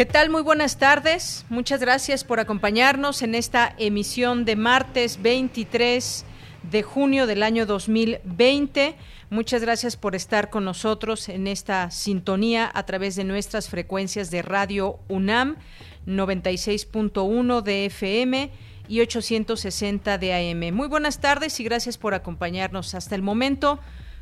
¿Qué tal? Muy buenas tardes. Muchas gracias por acompañarnos en esta emisión de martes 23 de junio del año 2020. Muchas gracias por estar con nosotros en esta sintonía a través de nuestras frecuencias de Radio UNAM 96.1 de FM y 860 de AM. Muy buenas tardes y gracias por acompañarnos hasta el momento.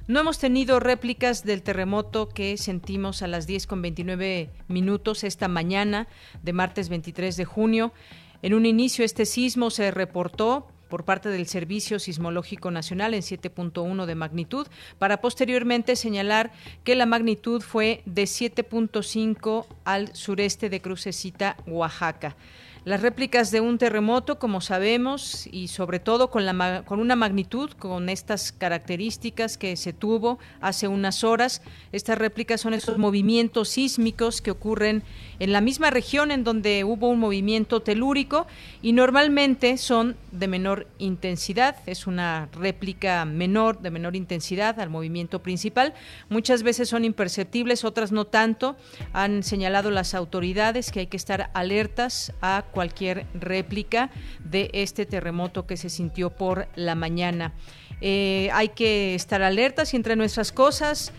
No hemos tenido réplicas del terremoto que sentimos a las 10 con 29 minutos esta mañana de martes 23 de junio. En un inicio este sismo se reportó por parte del Servicio Sismológico Nacional en 7.1 de magnitud, para posteriormente señalar que la magnitud fue de 7.5 al sureste de Crucecita, Oaxaca. Las réplicas de un terremoto, como sabemos, y sobre todo con, la, con una magnitud, con estas características que se tuvo hace unas horas, estas réplicas son esos movimientos sísmicos que ocurren en la misma región en donde hubo un movimiento telúrico y normalmente son de menor intensidad, es una réplica menor, de menor intensidad al movimiento principal. Muchas veces son imperceptibles, otras no tanto. Han señalado las autoridades que hay que estar alertas a cualquier réplica de este terremoto que se sintió por la mañana. Eh, hay que estar alertas y entre nuestras cosas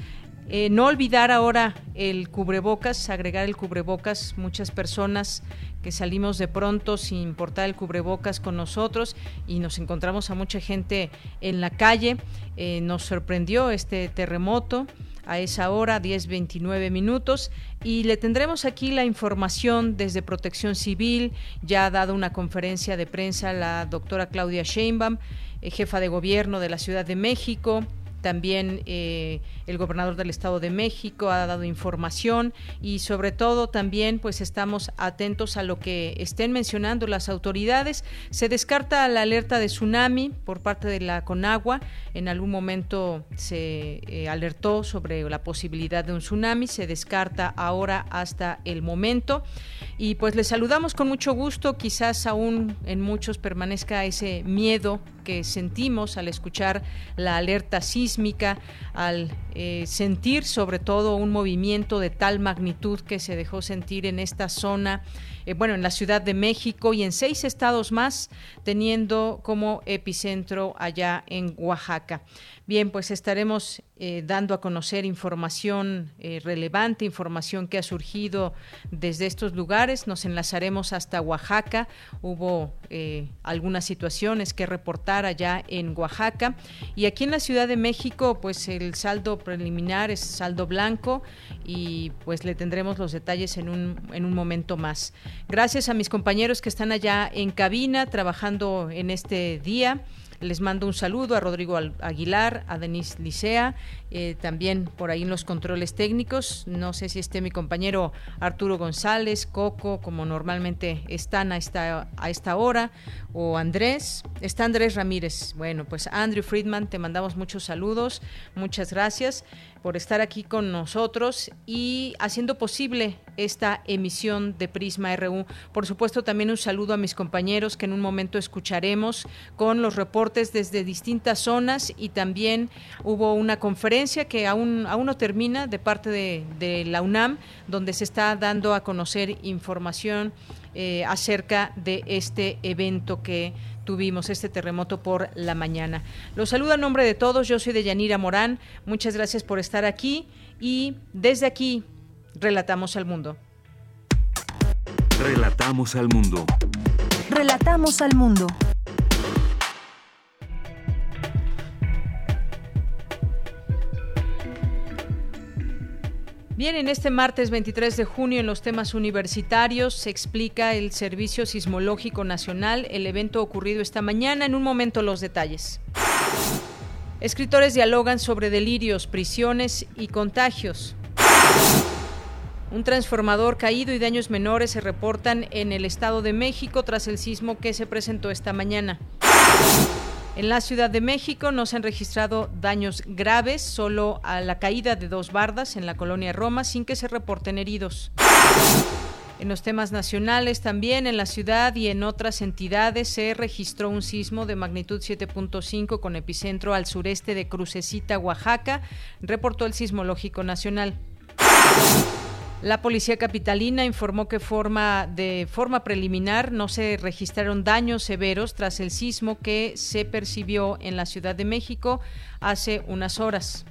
eh, no olvidar ahora el cubrebocas, agregar el cubrebocas. Muchas personas que salimos de pronto sin portar el cubrebocas con nosotros y nos encontramos a mucha gente en la calle. Eh, nos sorprendió este terremoto a esa hora, 10.29 minutos, y le tendremos aquí la información desde Protección Civil. Ya ha dado una conferencia de prensa la doctora Claudia Sheinbaum, eh, jefa de gobierno de la Ciudad de México, también eh, el gobernador del Estado de México ha dado información y sobre todo también pues estamos atentos a lo que estén mencionando las autoridades. Se descarta la alerta de tsunami por parte de la Conagua. En algún momento se eh, alertó sobre la posibilidad de un tsunami. Se descarta ahora hasta el momento. Y pues les saludamos con mucho gusto. Quizás aún en muchos permanezca ese miedo que sentimos al escuchar la alerta sísmica, al eh, sentir sobre todo un movimiento de tal magnitud que se dejó sentir en esta zona, eh, bueno, en la Ciudad de México y en seis estados más, teniendo como epicentro allá en Oaxaca. Bien, pues estaremos eh, dando a conocer información eh, relevante, información que ha surgido desde estos lugares. Nos enlazaremos hasta Oaxaca. Hubo algunas situaciones que reportar allá en Oaxaca. Y aquí en la Ciudad de México, pues el saldo preliminar es saldo blanco y pues le tendremos los detalles en un, en un momento más. Gracias a mis compañeros que están allá en cabina trabajando en este día. Les mando un saludo a Rodrigo Aguilar, a Denise Licea, eh, también por ahí en los controles técnicos. No sé si esté mi compañero Arturo González, Coco, como normalmente están a esta, a esta hora, o Andrés. Está Andrés Ramírez. Bueno, pues Andrew Friedman, te mandamos muchos saludos. Muchas gracias por estar aquí con nosotros y haciendo posible esta emisión de Prisma RU. Por supuesto, también un saludo a mis compañeros que en un momento escucharemos con los reportes desde distintas zonas y también hubo una conferencia que aún, aún no termina de parte de, la UNAM, donde se está dando a conocer información eh, acerca de este evento que tuvimos este terremoto por la mañana. Los saludo a nombre de todos, yo soy de Yanira Morán, muchas gracias por estar aquí y desde aquí relatamos al mundo. Relatamos al mundo. Relatamos al mundo. Bien, en este martes 23 de junio en los temas universitarios se explica el Servicio Sismológico Nacional, el evento ocurrido esta mañana, en un momento los detalles. Escritores dialogan sobre delirios, prisiones y contagios. Un transformador caído y daños menores se reportan en el Estado de México tras el sismo que se presentó esta mañana. En la Ciudad de México no se han registrado daños graves, solo a la caída de dos bardas en la colonia Roma sin que se reporten heridos. En los temas nacionales también en la ciudad y en otras entidades se registró un sismo de magnitud 7.5 con epicentro al sureste de Crucecita, Oaxaca, reportó el Sismológico Nacional. La policía capitalina informó que forma, de forma preliminar no se registraron daños severos tras el sismo que se percibió en la Ciudad de México hace unas horas.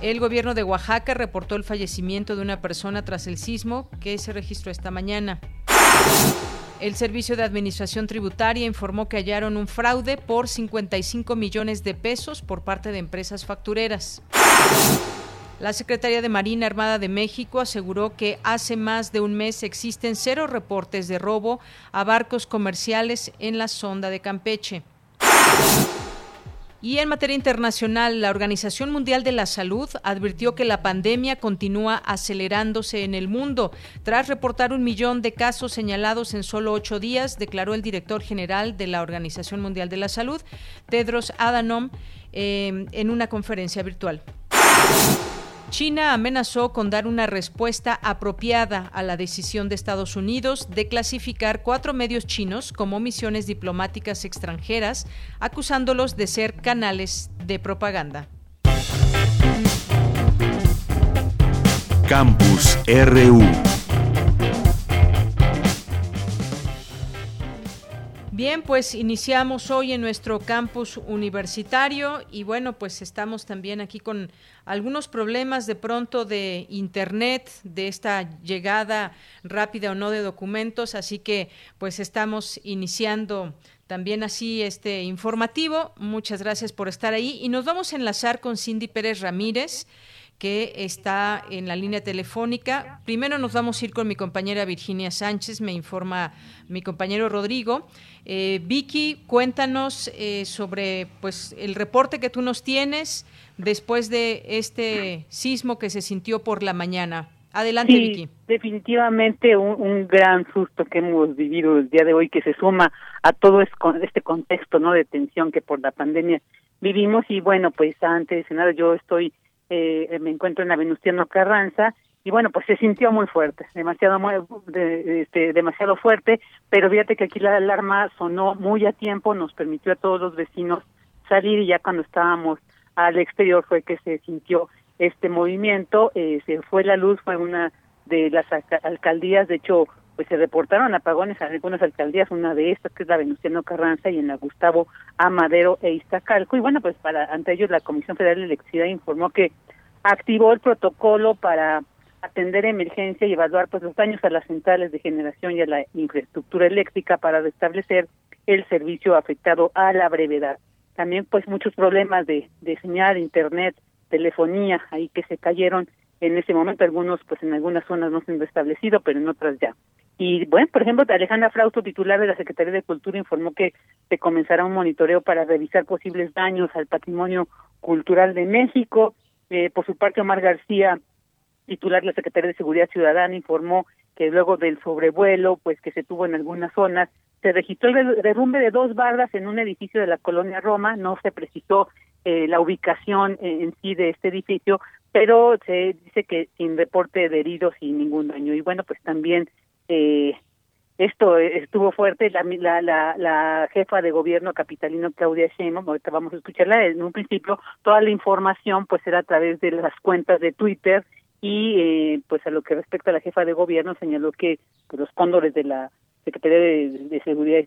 El gobierno de Oaxaca reportó el fallecimiento de una persona tras el sismo que se registró esta mañana. El Servicio de Administración Tributaria informó que hallaron un fraude por 55 millones de pesos por parte de empresas factureras. La Secretaría de Marina Armada de México aseguró que hace más de un mes existen cero reportes de robo a barcos comerciales en la sonda de Campeche. Y en materia internacional, la Organización Mundial de la Salud advirtió que la pandemia continúa acelerándose en el mundo. Tras reportar un millón de casos señalados en solo ocho días, declaró el director general de la Organización Mundial de la Salud, Tedros Adhanom, eh, en una conferencia virtual. China amenazó con dar una respuesta apropiada a la decisión de Estados Unidos de clasificar cuatro medios chinos como misiones diplomáticas extranjeras, acusándolos de ser canales de propaganda. Campus RU Bien, pues iniciamos hoy en nuestro campus universitario y bueno, pues estamos también aquí con algunos problemas de pronto de internet, de esta llegada rápida o no de documentos, así que pues estamos iniciando también así este informativo. Muchas gracias por estar ahí y nos vamos a enlazar con Cindy Pérez Ramírez que está en la línea telefónica. Primero nos vamos a ir con mi compañera Virginia Sánchez, me informa mi compañero Rodrigo. Eh, Vicky, cuéntanos eh, sobre pues el reporte que tú nos tienes después de este sismo que se sintió por la mañana. Adelante, Vicky. Definitivamente un, gran susto que hemos vivido el día de hoy, que se suma a todo este contexto no de tensión que por la pandemia vivimos. Y bueno, pues antes de nada, yo estoy eh, me encuentro en la Venustiano Carranza y bueno, pues se sintió muy fuerte, demasiado este, demasiado fuerte, pero fíjate que aquí la alarma sonó muy a tiempo, nos permitió a todos los vecinos salir y ya cuando estábamos al exterior fue que se sintió este movimiento, eh, se fue la luz, fue una de las alcaldías, de hecho pues se reportaron apagones en algunas alcaldías, una de estas que es la Venustiano Carranza y en la Gustavo Amadero e Iztacalco. Y bueno, pues para ante ellos la Comisión Federal de Electricidad informó que activó el protocolo para atender emergencia y evaluar pues los daños a las centrales de generación y a la infraestructura eléctrica para restablecer el servicio afectado a la brevedad. También pues muchos problemas de, de señal, internet, telefonía ahí que se cayeron en ese momento, algunos pues en algunas zonas no se han restablecido, pero en otras ya. Y bueno, por ejemplo, Alejandra Frausto, titular de la Secretaría de Cultura, informó que se comenzará un monitoreo para revisar posibles daños al patrimonio cultural de México. Eh, por su parte, Omar García, titular de la Secretaría de Seguridad Ciudadana, informó que luego del sobrevuelo, pues que se tuvo en algunas zonas, se registró el derrumbe de dos barras en un edificio de la colonia Roma. No se precisó eh, la ubicación en sí de este edificio, pero se dice que sin reporte de heridos y ningún daño. Y bueno, pues también eh, esto estuvo fuerte, la, la, la, jefa de gobierno capitalino Claudia Sheinbaum, ahorita vamos a escucharla, en un principio toda la información pues era a través de las cuentas de Twitter y eh, pues a lo que respecta a la jefa de gobierno señaló que pues, los cóndores de la Secretaría de, Seguridad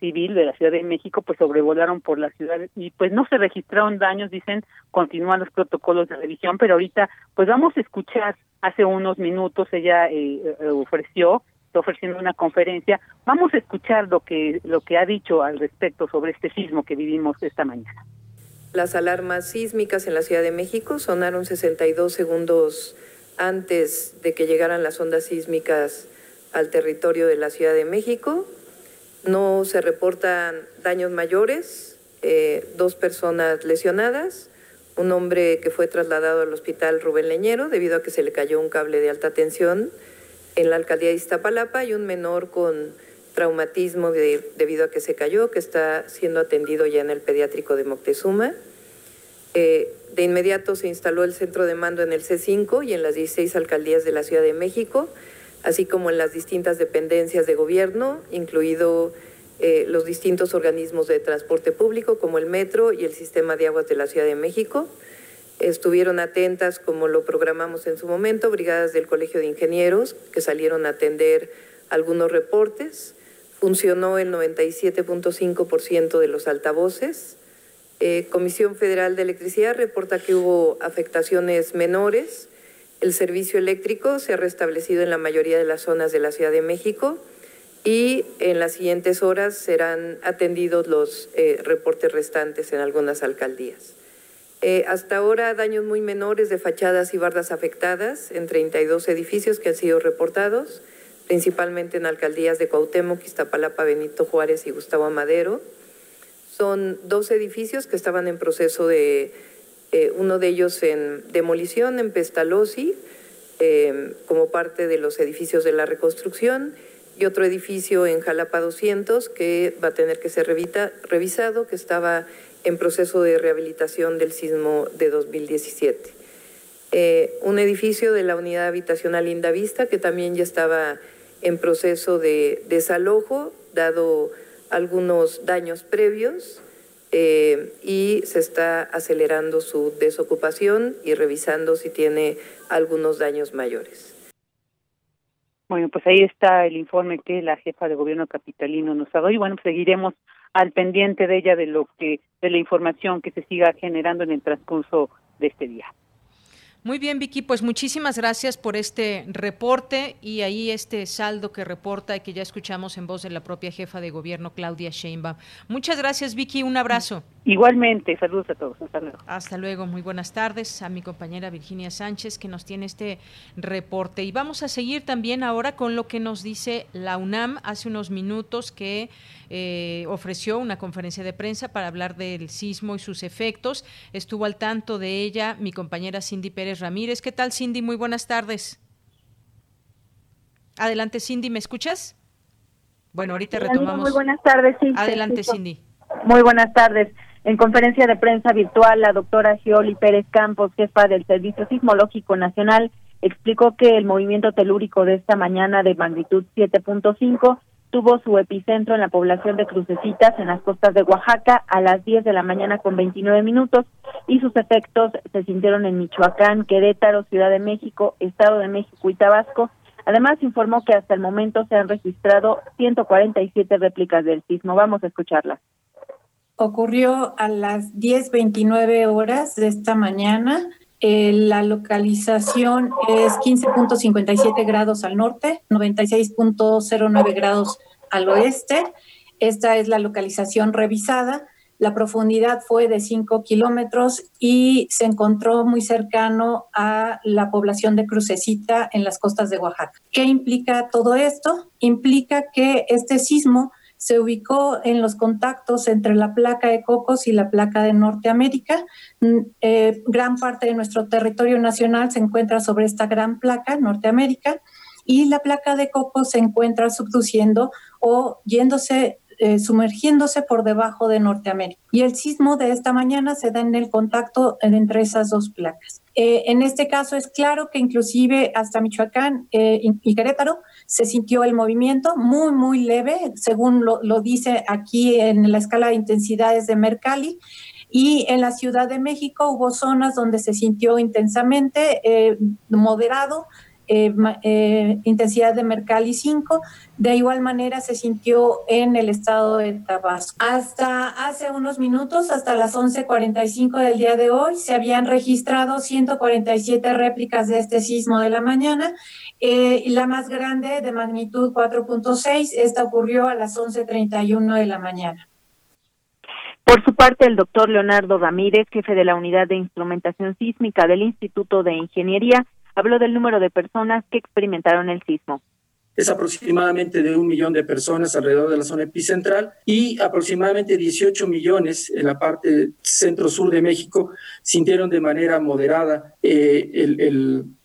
Civil de la Ciudad de México pues sobrevolaron por la ciudad y pues no se registraron daños, dicen, continúan los protocolos de revisión, pero ahorita pues vamos a escuchar, hace unos minutos ella eh, ofreció ofreciendo una conferencia. Vamos a escuchar lo que, lo que ha dicho al respecto sobre este sismo que vivimos esta mañana. Las alarmas sísmicas en la Ciudad de México sonaron 62 segundos antes de que llegaran las ondas sísmicas al territorio de la Ciudad de México. No se reportan daños mayores, eh, dos personas lesionadas, un hombre que fue trasladado al hospital Rubén Leñero debido a que se le cayó un cable de alta tensión en la alcaldía de Iztapalapa y un menor con traumatismo debido a que se cayó, que está siendo atendido ya en el pediátrico de Moctezuma. Eh, de inmediato se instaló el centro de mando en el C5 y en las 16 alcaldías de la Ciudad de México, así como en las distintas dependencias de gobierno, incluido eh, los distintos organismos de transporte público como el metro y el sistema de aguas de la Ciudad de México. Estuvieron atentas, como lo programamos en su momento, brigadas del Colegio de Ingenieros que salieron a atender algunos reportes. Funcionó el 97.5% de los altavoces. Eh, Comisión Federal de Electricidad reporta que hubo afectaciones menores. El servicio eléctrico se ha restablecido en la mayoría de las zonas de la Ciudad de México y en las siguientes horas serán atendidos los eh, reportes restantes en algunas alcaldías. Eh, hasta ahora daños muy menores de fachadas y bardas afectadas en 32 edificios que han sido reportados principalmente en alcaldías de Cuauhtémoc, Iztapalapa, Benito Juárez y Gustavo Amadero. Son dos edificios que estaban en proceso de, eh, uno de ellos en demolición en Pestalozzi, eh, como parte de los edificios de la reconstrucción, y otro edificio en Jalapa 200 que va a tener que ser revisado, que estaba en proceso de rehabilitación del sismo de 2017. Eh, un edificio de la unidad habitacional Linda Vista que también ya estaba en proceso de desalojo, dado algunos daños previos, eh, y se está acelerando su desocupación y revisando si tiene algunos daños mayores. Bueno, pues ahí está el informe que la jefa de gobierno capitalino nos ha dado y bueno, pues seguiremos al pendiente de ella de lo que de la información que se siga generando en el transcurso de este día. Muy bien, Vicky, pues muchísimas gracias por este reporte y ahí este saldo que reporta y que ya escuchamos en voz de la propia jefa de gobierno, Claudia Sheinbaum. Muchas gracias, Vicky, un abrazo. Igualmente, saludos a todos. Hasta luego. Hasta luego, muy buenas tardes a mi compañera Virginia Sánchez que nos tiene este reporte. Y vamos a seguir también ahora con lo que nos dice la UNAM hace unos minutos que eh, ofreció una conferencia de prensa para hablar del sismo y sus efectos. Estuvo al tanto de ella mi compañera Cindy Pérez Ramírez. ¿Qué tal, Cindy? Muy buenas tardes. Adelante, Cindy, ¿me escuchas? Bueno, ahorita retomamos. Muy buenas tardes, sí. Adelante, Cindy. Muy buenas tardes. En conferencia de prensa virtual, la doctora Gioli Pérez Campos, jefa del Servicio Sismológico Nacional, explicó que el movimiento telúrico de esta mañana de magnitud 7.5 tuvo su epicentro en la población de Crucecitas, en las costas de Oaxaca, a las 10 de la mañana con 29 minutos, y sus efectos se sintieron en Michoacán, Querétaro, Ciudad de México, Estado de México y Tabasco. Además, informó que hasta el momento se han registrado 147 réplicas del sismo. Vamos a escucharla. Ocurrió a las 10.29 horas de esta mañana. Eh, la localización es 15.57 grados al norte, 96.09 grados al oeste. Esta es la localización revisada. La profundidad fue de 5 kilómetros y se encontró muy cercano a la población de Crucecita en las costas de Oaxaca. ¿Qué implica todo esto? Implica que este sismo se ubicó en los contactos entre la placa de Cocos y la placa de Norteamérica. Mm, eh, gran parte de nuestro territorio nacional se encuentra sobre esta gran placa, Norteamérica, y la placa de Cocos se encuentra subduciendo o yéndose eh, sumergiéndose por debajo de Norteamérica. Y el sismo de esta mañana se da en el contacto entre esas dos placas. Eh, en este caso es claro que inclusive hasta Michoacán eh, y Querétaro se sintió el movimiento muy, muy leve, según lo, lo dice aquí en la escala de intensidades de Mercalli. Y en la Ciudad de México hubo zonas donde se sintió intensamente, moderado, eh, eh, intensidad de Mercalli 5. De igual manera se sintió en el estado de Tabasco. Hasta hace unos minutos, hasta las 11.45 del día de hoy, se habían registrado 147 réplicas de este sismo de la mañana. Eh, la más grande de magnitud 4.6, esta ocurrió a las 11.31 de la mañana. Por su parte, el doctor Leonardo Ramírez, jefe de la Unidad de Instrumentación Sísmica del Instituto de Ingeniería, habló del número de personas que experimentaron el sismo es aproximadamente de un millón de personas alrededor de la zona epicentral y aproximadamente 18 millones en la parte centro-sur de México sintieron de manera moderada eh, el,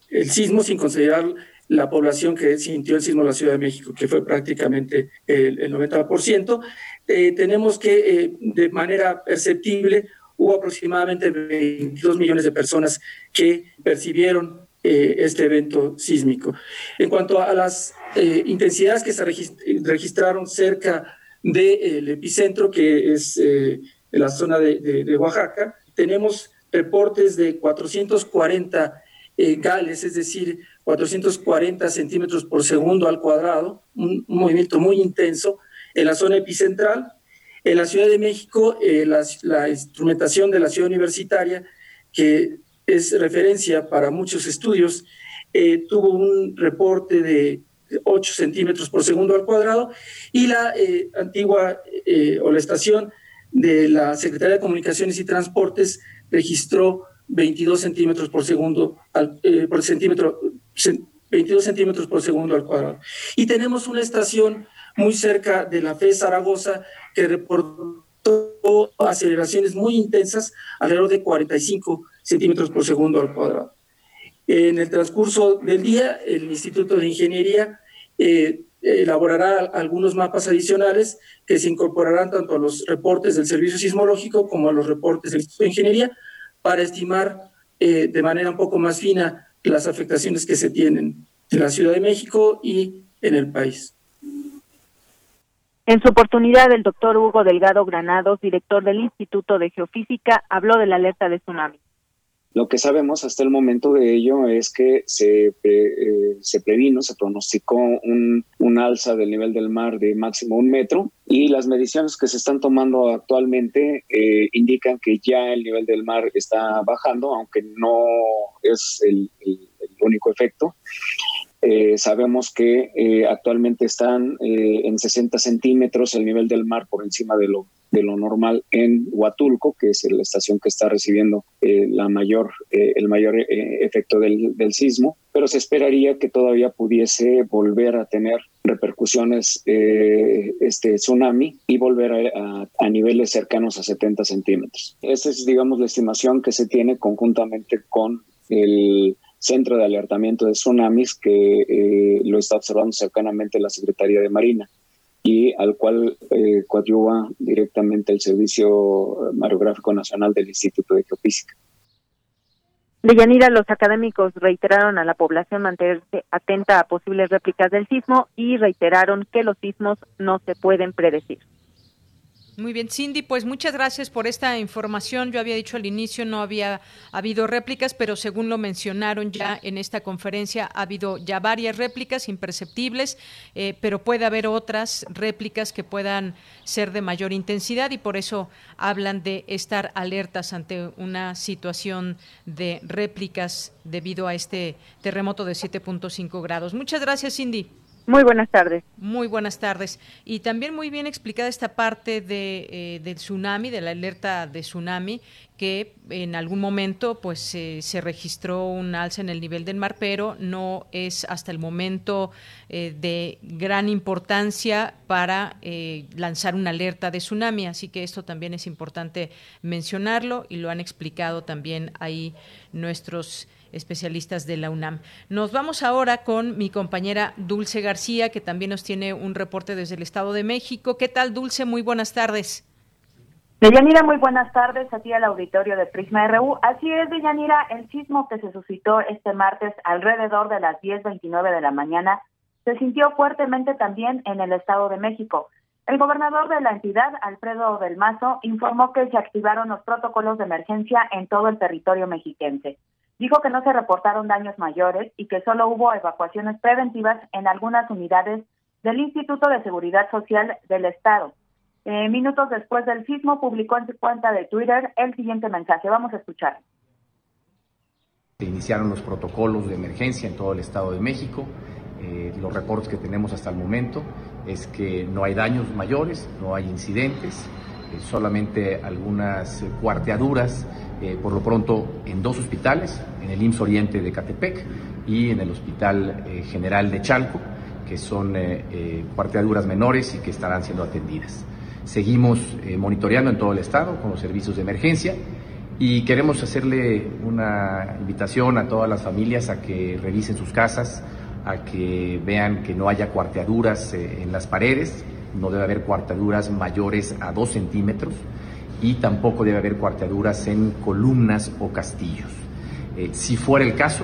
el, sismo sin considerar la población que sintió el sismo en la Ciudad de México, que fue prácticamente el, el 90%. Eh, tenemos que eh, de manera perceptible hubo aproximadamente 22 millones de personas que percibieron eh, este evento sísmico. En cuanto a las eh, intensidades que se registraron cerca del epicentro, que es eh, la zona de, Oaxaca, tenemos reportes de 440 gales, es decir, 440 centímetros por segundo al cuadrado, un, movimiento muy intenso en la zona epicentral. En la Ciudad de México, la instrumentación de la ciudad universitaria, que es referencia para muchos estudios, eh, tuvo un reporte de 8 centímetros por segundo al cuadrado y la eh, antigua eh, o la estación de la Secretaría de Comunicaciones y Transportes registró 22 centímetros por segundo al, por centímetro 22 centímetros por segundo al cuadrado. Y tenemos una estación muy cerca de la FE Zaragoza que reportó aceleraciones muy intensas, alrededor de 45 centímetros por segundo al cuadrado. En el transcurso del día, el Instituto de Ingeniería eh, elaborará algunos mapas adicionales que se incorporarán tanto a los reportes del Servicio Sismológico como a los reportes del Instituto de Ingeniería para estimar eh, de manera un poco más fina las afectaciones que se tienen en la Ciudad de México y en el país. En su oportunidad, el doctor Hugo Delgado Granados, director del Instituto de Geofísica, habló de la alerta de tsunami. Lo que sabemos hasta el momento de ello es que se, eh, se previno, se pronosticó un, un, alza del nivel del mar de máximo un metro y las mediciones que se están tomando actualmente eh, indican que ya el nivel del mar está bajando, aunque no es el único efecto. Eh, sabemos que eh, actualmente están eh, en 60 centímetros el nivel del mar por encima de lo, de lo normal en Huatulco, que es la estación que está recibiendo la mayor, el mayor efecto del, del, sismo, pero se esperaría que todavía pudiese volver a tener repercusiones este tsunami y volver a, a, niveles cercanos a 70 centímetros. Esa es, digamos, la estimación que se tiene conjuntamente con el centro de alertamiento de tsunamis que eh, lo está observando cercanamente la Secretaría de Marina y al cual eh, coadyuva directamente el Servicio Mareográfico Nacional del Instituto de Geofísica. Deyanira, los académicos reiteraron a la población mantenerse atenta a posibles réplicas del sismo y reiteraron que los sismos no se pueden predecir. Muy bien, Cindy, pues muchas gracias por esta información. Yo había dicho al inicio no había habido réplicas, pero según lo mencionaron ya en esta conferencia, ha habido ya varias réplicas imperceptibles, eh, pero puede haber otras réplicas que puedan ser de mayor intensidad y por eso hablan de estar alertas ante una situación de réplicas debido a este terremoto de 7.5 grados. Muchas gracias, Cindy. Muy buenas tardes. Muy buenas tardes. Y también muy bien explicada esta parte de, eh, del tsunami, de la alerta de tsunami, que en algún momento pues se registró un alza en el nivel del mar, pero no es hasta el momento eh, de gran importancia para eh, lanzar una alerta de tsunami. Así que esto también es importante mencionarlo y lo han explicado también ahí nuestros especialistas de la UNAM. Nos vamos ahora con mi compañera Dulce García, que también nos tiene un reporte desde el Estado de México. ¿Qué tal, Dulce? Muy buenas tardes. Deyanira, muy buenas tardes a ti al auditorio de Prisma RU. Así es, Deyanira, el sismo que se suscitó este martes alrededor de las 10.29 de la mañana se sintió fuertemente también en el Estado de México. El gobernador de la entidad, Alfredo del Mazo, informó que se activaron los protocolos de emergencia en todo el territorio mexiquense. Dijo que no se reportaron daños mayores y que solo hubo evacuaciones preventivas en algunas unidades del Instituto de Seguridad Social del Estado. Eh, minutos después del sismo, publicó en su cuenta de Twitter el siguiente mensaje. Vamos a escuchar. Se iniciaron los protocolos de emergencia en todo el Estado de México. Eh, los reportes que tenemos hasta el momento es que no hay daños mayores, no hay incidentes, solamente algunas cuarteaduras eh, por lo pronto en dos hospitales, en el IMSS Oriente de Catepec y en el Hospital General de Chalco, que son cuarteaduras menores y que estarán siendo atendidas. Seguimos monitoreando en todo el estado con los servicios de emergencia y queremos hacerle una invitación a todas las familias a que revisen sus casas, a que vean que no haya cuarteaduras en las paredes, no debe haber cuartaduras mayores a dos centímetros y tampoco debe haber cuartaduras en columnas o castillos. Eh, si fuera el caso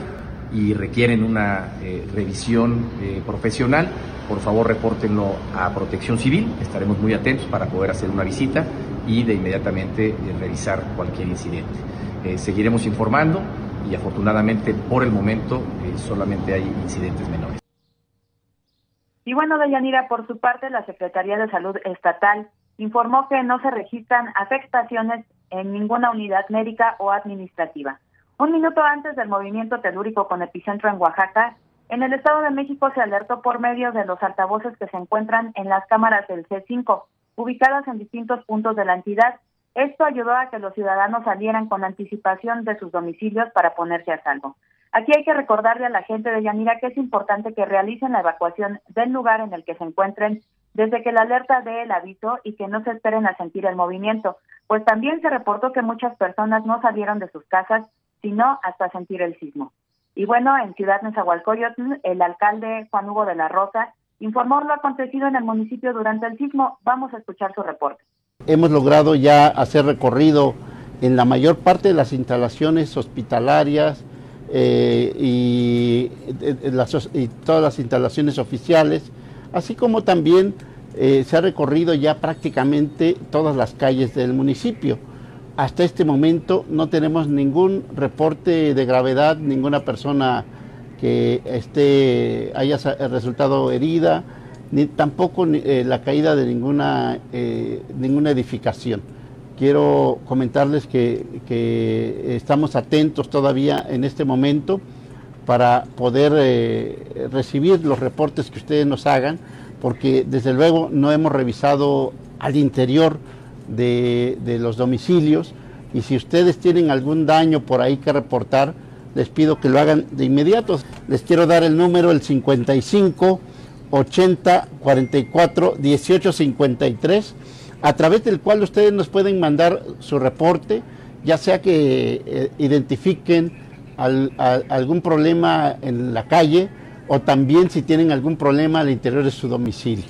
y requieren una eh, revisión eh, profesional, por favor repórtenlo a Protección Civil, estaremos muy atentos para poder hacer una visita y de inmediatamente revisar cualquier incidente. seguiremos informando y afortunadamente por el momento solamente hay incidentes menores. Y bueno, Deyanira, por su parte, la Secretaría de Salud Estatal informó que no se registran afectaciones en ninguna unidad médica o administrativa. Un minuto antes del movimiento telúrico con epicentro en Oaxaca, en el Estado de México se alertó por medio de los altavoces que se encuentran en las cámaras del C5, ubicadas en distintos puntos de la entidad. Esto ayudó a que los ciudadanos salieran con anticipación de sus domicilios para ponerse a salvo. Aquí hay que recordarle a la gente de Yanira que es importante que realicen la evacuación del lugar en el que se encuentren desde que la alerta dé el aviso y que no se esperen a sentir el movimiento, pues también se reportó que muchas personas no salieron de sus casas, sino hasta sentir el sismo. Y bueno, en Ciudad Nezahualcóyotl, el alcalde Juan Hugo de la Rosa informó lo acontecido en el municipio durante el sismo. Vamos a escuchar su reporte. Hemos logrado ya hacer recorrido en la mayor parte de las instalaciones hospitalarias, eh, y, todas las instalaciones oficiales, así como también eh, se ha recorrido ya prácticamente todas las calles del municipio. Hasta este momento no tenemos ningún reporte de gravedad, ninguna persona que esté, haya resultado herida, ni tampoco eh, la caída de ninguna, ninguna edificación quiero comentarles que, estamos atentos todavía en este momento para poder eh, recibir los reportes que ustedes nos hagan, porque desde luego no hemos revisado al interior de, los domicilios y si ustedes tienen algún daño por ahí que reportar, les pido que lo hagan de inmediato. Les quiero dar el número, el 55 80 44 18 53 a través del cual ustedes nos pueden mandar su reporte, ya sea que eh, identifiquen algún problema en la calle o también si tienen algún problema al interior de su domicilio.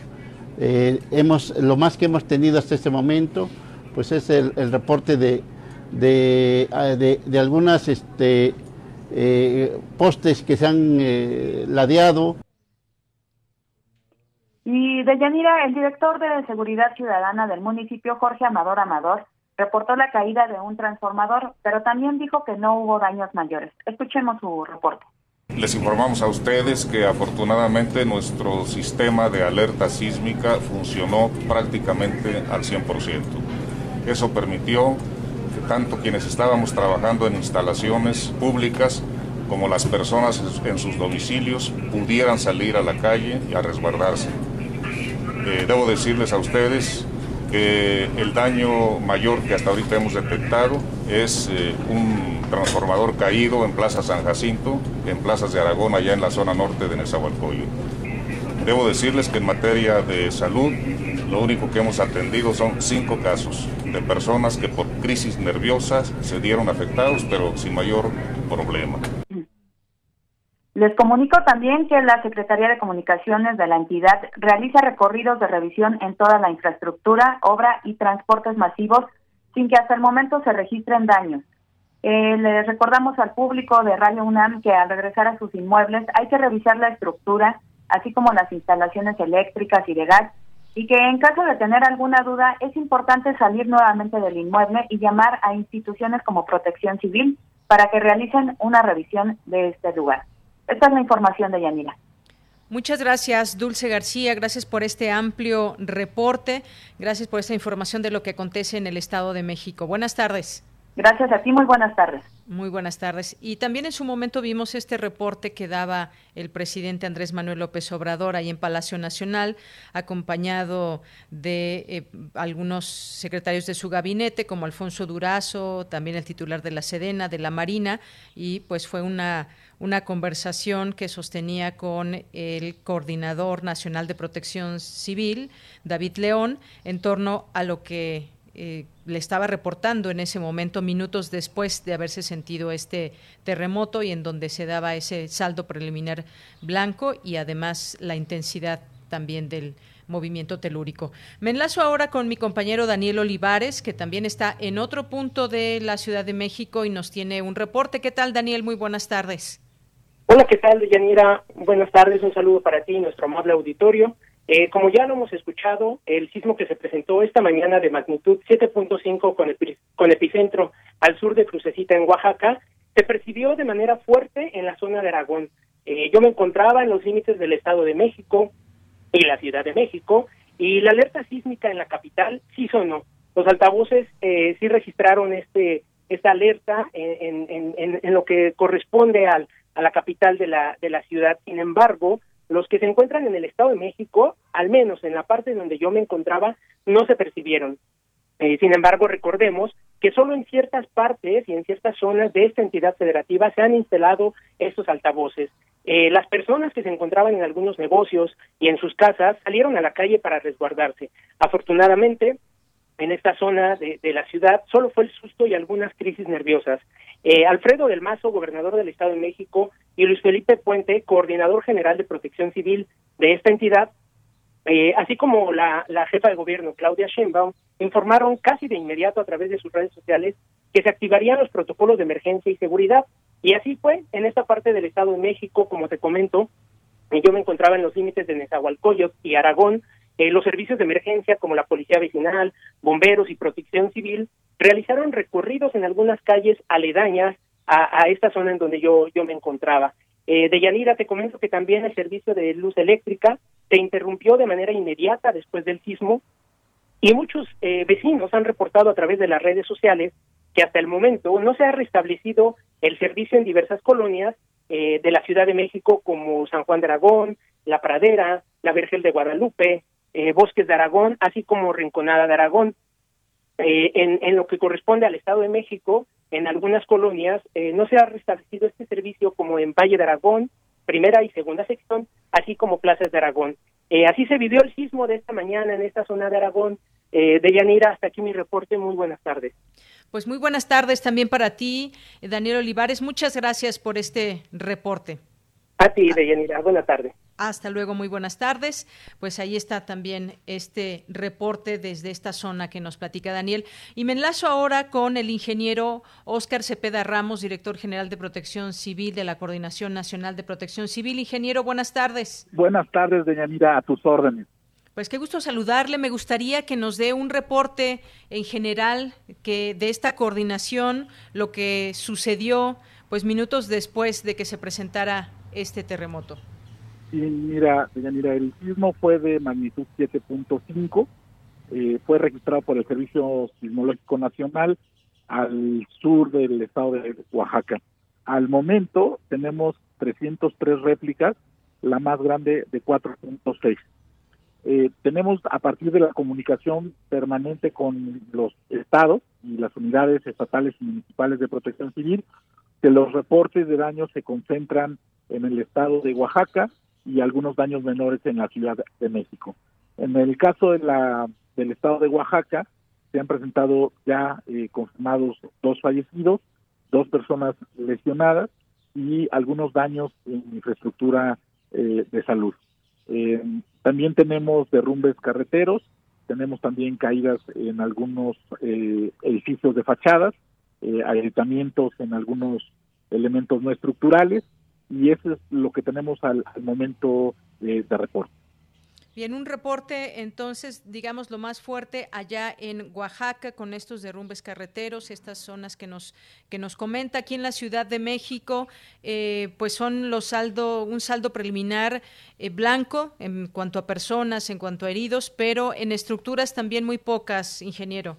Eh, hemos, lo más que hemos tenido hasta este momento, pues es el, reporte de, de, ah, algunas este, eh, postes que se han ladeado. Y de Yanira, el director de Seguridad Ciudadana del municipio, Jorge Amador Amador, reportó la caída de un transformador, pero también dijo que no hubo daños mayores. Escuchemos su reporte. Les informamos a ustedes que afortunadamente nuestro sistema de alerta sísmica funcionó prácticamente al 100%. Eso permitió que tanto quienes estábamos trabajando en instalaciones públicas como las personas en sus domicilios pudieran salir a la calle y a resguardarse. Eh, debo decirles a ustedes que el daño mayor que hasta ahorita hemos detectado es eh, un transformador caído en Plaza San Jacinto, en plazas de Aragón, allá en la zona norte de Nezahualcóyotl. Debo decirles que en materia de salud, lo único que hemos atendido son cinco casos de personas que por crisis nerviosas se dieron afectados, pero sin mayor problema. Les comunico también que la Secretaría de Comunicaciones de la entidad realiza recorridos de revisión en toda la infraestructura, obra y transportes masivos sin que hasta el momento se registren daños. Eh, recordamos al público de Radio UNAM que al regresar a sus inmuebles hay que revisar la estructura, así como las instalaciones eléctricas y de gas, y que en caso de tener alguna duda es importante salir nuevamente del inmueble y llamar a instituciones como Protección Civil para que realicen una revisión de este lugar. Esta es la información de Yanira. Muchas gracias, Dulce García. Gracias por este amplio reporte. Gracias por esta información de lo que acontece en el Estado de México. Buenas tardes. Gracias a ti, muy buenas tardes. Muy buenas tardes. Y también en su momento vimos este reporte que daba el presidente Andrés Manuel López Obrador ahí en Palacio Nacional, acompañado de eh, algunos secretarios de su gabinete, como Alfonso Durazo, también el titular de la Sedena, de la Marina, y pues fue una, una conversación que sostenía con el coordinador nacional de protección civil, David León, en torno a lo que eh, le estaba reportando en ese momento, minutos después de haberse sentido este terremoto y en donde se daba ese saldo preliminar blanco y además la intensidad también del movimiento telúrico. Me enlazo ahora con mi compañero Daniel Olivares, que también está en otro punto de la Ciudad de México y nos tiene un reporte. ¿Qué tal, Daniel? Muy buenas tardes. Hola, ¿qué tal, Yanira? Buenas tardes, un saludo para ti y nuestro amable auditorio. Eh, como ya lo hemos escuchado, el sismo que se presentó esta mañana de magnitud 7.5 con, con epicentro al sur de Crucecita en Oaxaca se percibió de manera fuerte en la zona de Aragón. Eh, yo me encontraba en los límites del Estado de México y la Ciudad de México y la alerta sísmica en la capital sí sonó. Los altavoces eh, sí registraron este esta alerta en, en, en, en lo que corresponde al, a la capital de la, de la ciudad. Sin embargo, los que se encuentran en el Estado de México, al menos en la parte donde yo me encontraba, no se percibieron. Eh, sin embargo, recordemos que solo en ciertas partes y en ciertas zonas de esta entidad federativa se han instalado estos altavoces. Eh, las personas que se encontraban en algunos negocios y en sus casas salieron a la calle para resguardarse. Afortunadamente, en esta zona de, de la ciudad solo fue el susto y algunas crisis nerviosas. Eh, Alfredo del Mazo, gobernador del Estado de México, y Luis Felipe Puente, coordinador general de protección civil de esta entidad, eh, así como la, la jefa de gobierno, Claudia Sheinbaum, informaron casi de inmediato a través de sus redes sociales que se activarían los protocolos de emergencia y seguridad. Y así fue en esta parte del Estado de México, como te comento, yo me encontraba en los límites de Nezahualcóyotl y Aragón, eh, los servicios de emergencia como la Policía Vecinal, bomberos y protección civil realizaron recorridos en algunas calles aledañas a, esta zona en donde yo, yo me encontraba. Eh, de Yanira te comento que también el servicio de luz eléctrica se interrumpió de manera inmediata después del sismo y muchos eh, vecinos han reportado a través de las redes sociales que hasta el momento no se ha restablecido el servicio en diversas colonias eh, de la Ciudad de México como San Juan de Aragón, La Pradera, La Vergel de Guadalupe, eh, Bosques de Aragón, así como Rinconada de Aragón. Eh, en, en, lo que corresponde al Estado de México, en algunas colonias eh, no se ha restablecido este servicio como en Valle de Aragón, primera y segunda sección, así como plazas de Aragón. Eh, así se vivió el sismo de esta mañana en esta zona de Aragón. Eh, de Yanira, hasta aquí mi reporte. Muy buenas tardes. Pues muy buenas tardes también para ti, Daniel Olivares. Muchas gracias por este reporte. A ti, Deyanira. Buenas tardes. Hasta luego, muy buenas tardes. Pues ahí está también este reporte desde esta zona que nos platica Daniel. Y me enlazo ahora con el ingeniero Óscar Cepeda Ramos, director general de Protección Civil de la Coordinación Nacional de Protección Civil. Ingeniero, buenas tardes. Buenas tardes, Deyanira, a tus órdenes. Pues qué gusto saludarle. Me gustaría que nos dé un reporte en general que de esta coordinación, lo que sucedió pues minutos después de que se presentara este terremoto. Sí, mira, mira, el sismo fue de magnitud 7.5, eh, fue registrado por el Servicio Sismológico Nacional al sur del estado de Oaxaca. Al momento tenemos 303 réplicas, la más grande de 4.6. Eh, tenemos a partir de la comunicación permanente con los estados y las unidades estatales y municipales de protección civil, que los reportes de daños se concentran en el estado de Oaxaca, y algunos daños menores en la Ciudad de México. En el caso de la, del estado de Oaxaca, se han presentado ya eh, confirmados dos fallecidos, dos personas lesionadas y algunos daños en infraestructura eh, de salud. Eh, también tenemos derrumbes carreteros, tenemos también caídas en algunos edificios de fachadas, agrietamientos en algunos elementos no estructurales y eso es lo que tenemos al, momento de, de reporte. Bien, un reporte entonces, digamos, lo más fuerte allá en Oaxaca con estos derrumbes carreteros, estas zonas que nos que nos comenta aquí en la Ciudad de México, eh, pues son los saldo, un saldo preliminar eh, blanco en cuanto a personas, en cuanto a heridos, pero en estructuras también muy pocas, ingeniero.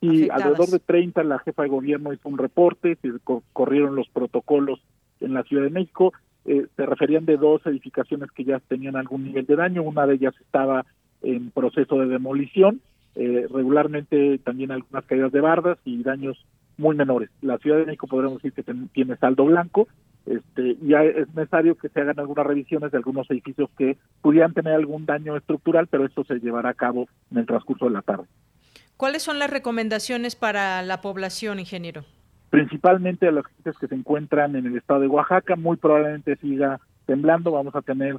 Sí, alrededor de 30 la jefa de gobierno hizo un reporte, se corrieron los protocolos en la Ciudad de México, eh, se referían de dos edificaciones que ya tenían algún nivel de daño, una de ellas estaba en proceso de demolición, eh, regularmente también algunas caídas de bardas y daños muy menores. La Ciudad de México podríamos decir que tiene saldo blanco, este, y es necesario que se hagan algunas revisiones de algunos edificios que pudieran tener algún daño estructural, pero esto se llevará a cabo en el transcurso de la tarde. ¿Cuáles son las recomendaciones para la población, ingeniero? Principalmente a los que se encuentran en el estado de Oaxaca, muy probablemente siga temblando, vamos a tener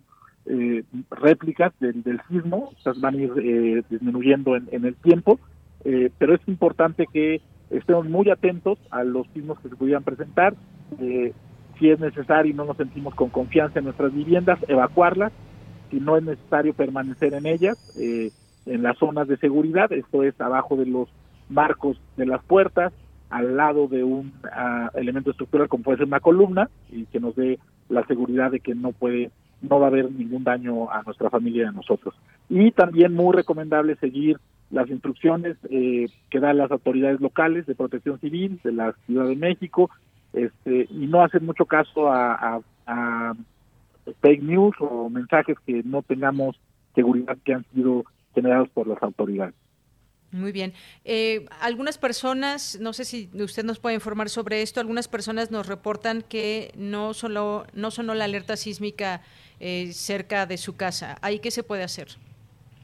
eh, réplicas del, sismo, estas van a ir eh, disminuyendo en, el tiempo, eh, pero es importante que estemos muy atentos a los sismos que se pudieran presentar, si es necesario y no nos sentimos con confianza en nuestras viviendas, evacuarlas, si no es necesario permanecer en ellas, en las zonas de seguridad, esto es abajo de los marcos de las puertas, al lado de un ah, elemento estructural como puede ser una columna y que nos dé la seguridad de que no puede no va a haber ningún daño a nuestra familia y a nosotros. Y también muy recomendable seguir las instrucciones eh, que dan las autoridades locales de protección civil de la Ciudad de México este, y no hacer mucho caso a fake news o mensajes que no tengamos seguridad que han sido generados por las autoridades. Muy bien. Eh, algunas personas, no sé si usted nos puede informar sobre esto, algunas personas nos reportan que no solo no sonó la alerta sísmica eh, cerca de su casa. ¿Ahí qué se puede hacer?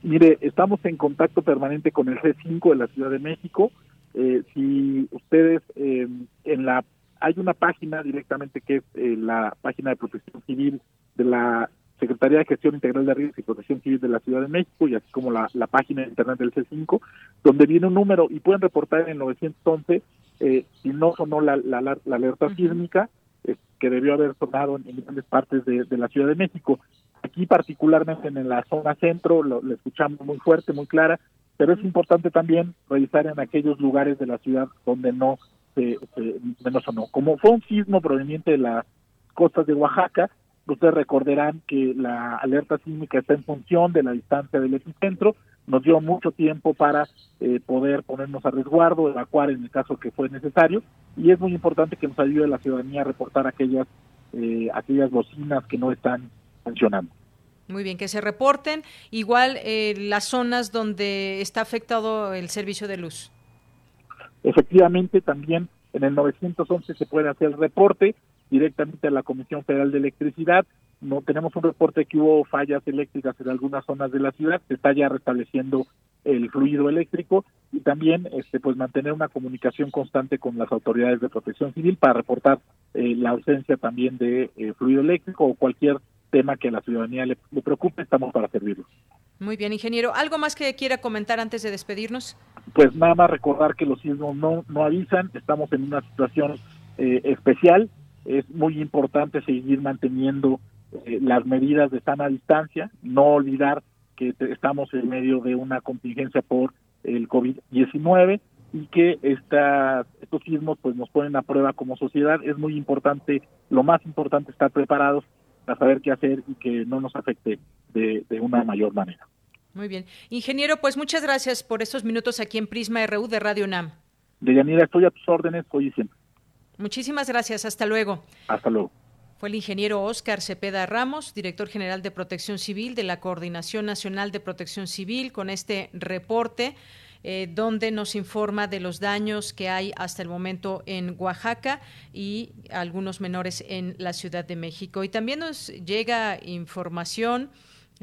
Mire, estamos en contacto permanente con el C5 de la Ciudad de México. Eh, si ustedes en la hay una página directamente que es la página de Protección Civil de la Secretaría de Gestión Integral de Riesgos y Protección Civil de la Ciudad de México y así como la, página de internet del C5, donde viene un número y pueden reportar en el 911 eh, si no sonó la, la, alerta sísmica eh, que debió haber sonado en, grandes partes de, la Ciudad de México. Aquí particularmente en la zona centro lo, escuchamos muy fuerte, muy clara, pero es importante también revisar en aquellos lugares de la ciudad donde no se, donde no sonó. Como fue un sismo proveniente de las costas de Oaxaca, Ustedes recordarán que la alerta sísmica está en función de la distancia del epicentro. Nos dio mucho tiempo para eh, poder ponernos a resguardo, evacuar en el caso que fue necesario. Y es muy importante que nos ayude la ciudadanía a reportar aquellas, eh, aquellas bocinas que no están funcionando. Muy bien, que se reporten. Igual eh, las zonas donde está afectado el servicio de luz. Efectivamente, también en el 911 se puede hacer el reporte directamente a la Comisión Federal de Electricidad. No tenemos un reporte que hubo fallas eléctricas en algunas zonas de la ciudad, se está ya restableciendo el fluido eléctrico y también este pues mantener una comunicación constante con las autoridades de protección civil para reportar eh, la ausencia también de eh, fluido eléctrico o cualquier tema que a la ciudadanía le, le preocupe, estamos para servirlos. Muy bien, ingeniero. ¿Algo más que quiera comentar antes de despedirnos? Pues nada más recordar que los sismos no, no avisan, estamos en una situación eh, especial, es muy importante seguir manteniendo eh, las medidas de sana distancia, no olvidar que estamos en medio de una contingencia por el COVID-19 y que esta, estos sismos pues nos ponen a prueba como sociedad. Es muy importante, lo más importante, estar preparados para saber qué hacer y que no nos afecte de, de una mayor manera. Muy bien. Ingeniero, pues muchas gracias por estos minutos aquí en Prisma RU de Radio NAM. Deyanira, estoy a tus órdenes hoy y siempre. Muchísimas gracias. Hasta luego. Hasta luego. Fue el ingeniero Oscar Cepeda Ramos, director general de Protección Civil de la Coordinación Nacional de Protección Civil, con este reporte eh, donde nos informa de los daños que hay hasta el momento en Oaxaca y algunos menores en la Ciudad de México. Y también nos llega información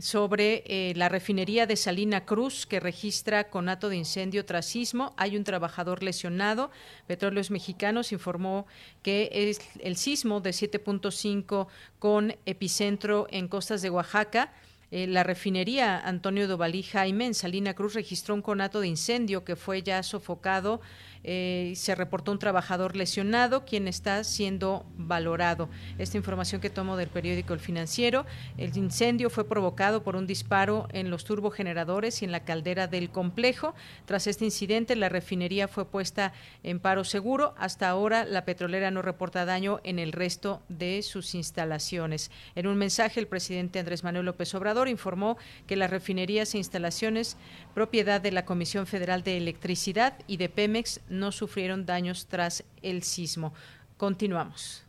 sobre eh, la refinería de Salina Cruz que registra conato de incendio tras sismo. Hay un trabajador lesionado. Petróleos Mexicanos informó que es el sismo de 7.5 con epicentro en costas de Oaxaca. Eh, la refinería Antonio Dovalí Jaime en Salina Cruz registró un conato de incendio que fue ya sofocado Eh, se reportó un trabajador lesionado, quien está siendo valorado. Esta información que tomo del periódico El Financiero, el incendio fue provocado por un disparo en los turbogeneradores y en la caldera del complejo. Tras este incidente, la refinería fue puesta en paro seguro. Hasta ahora, la petrolera no reporta daño en el resto de sus instalaciones. En un mensaje, el presidente Andrés Manuel López Obrador informó que las refinerías e instalaciones propiedad de la Comisión Federal de Electricidad y de Pemex no sufrieron daños tras el sismo. Continuamos.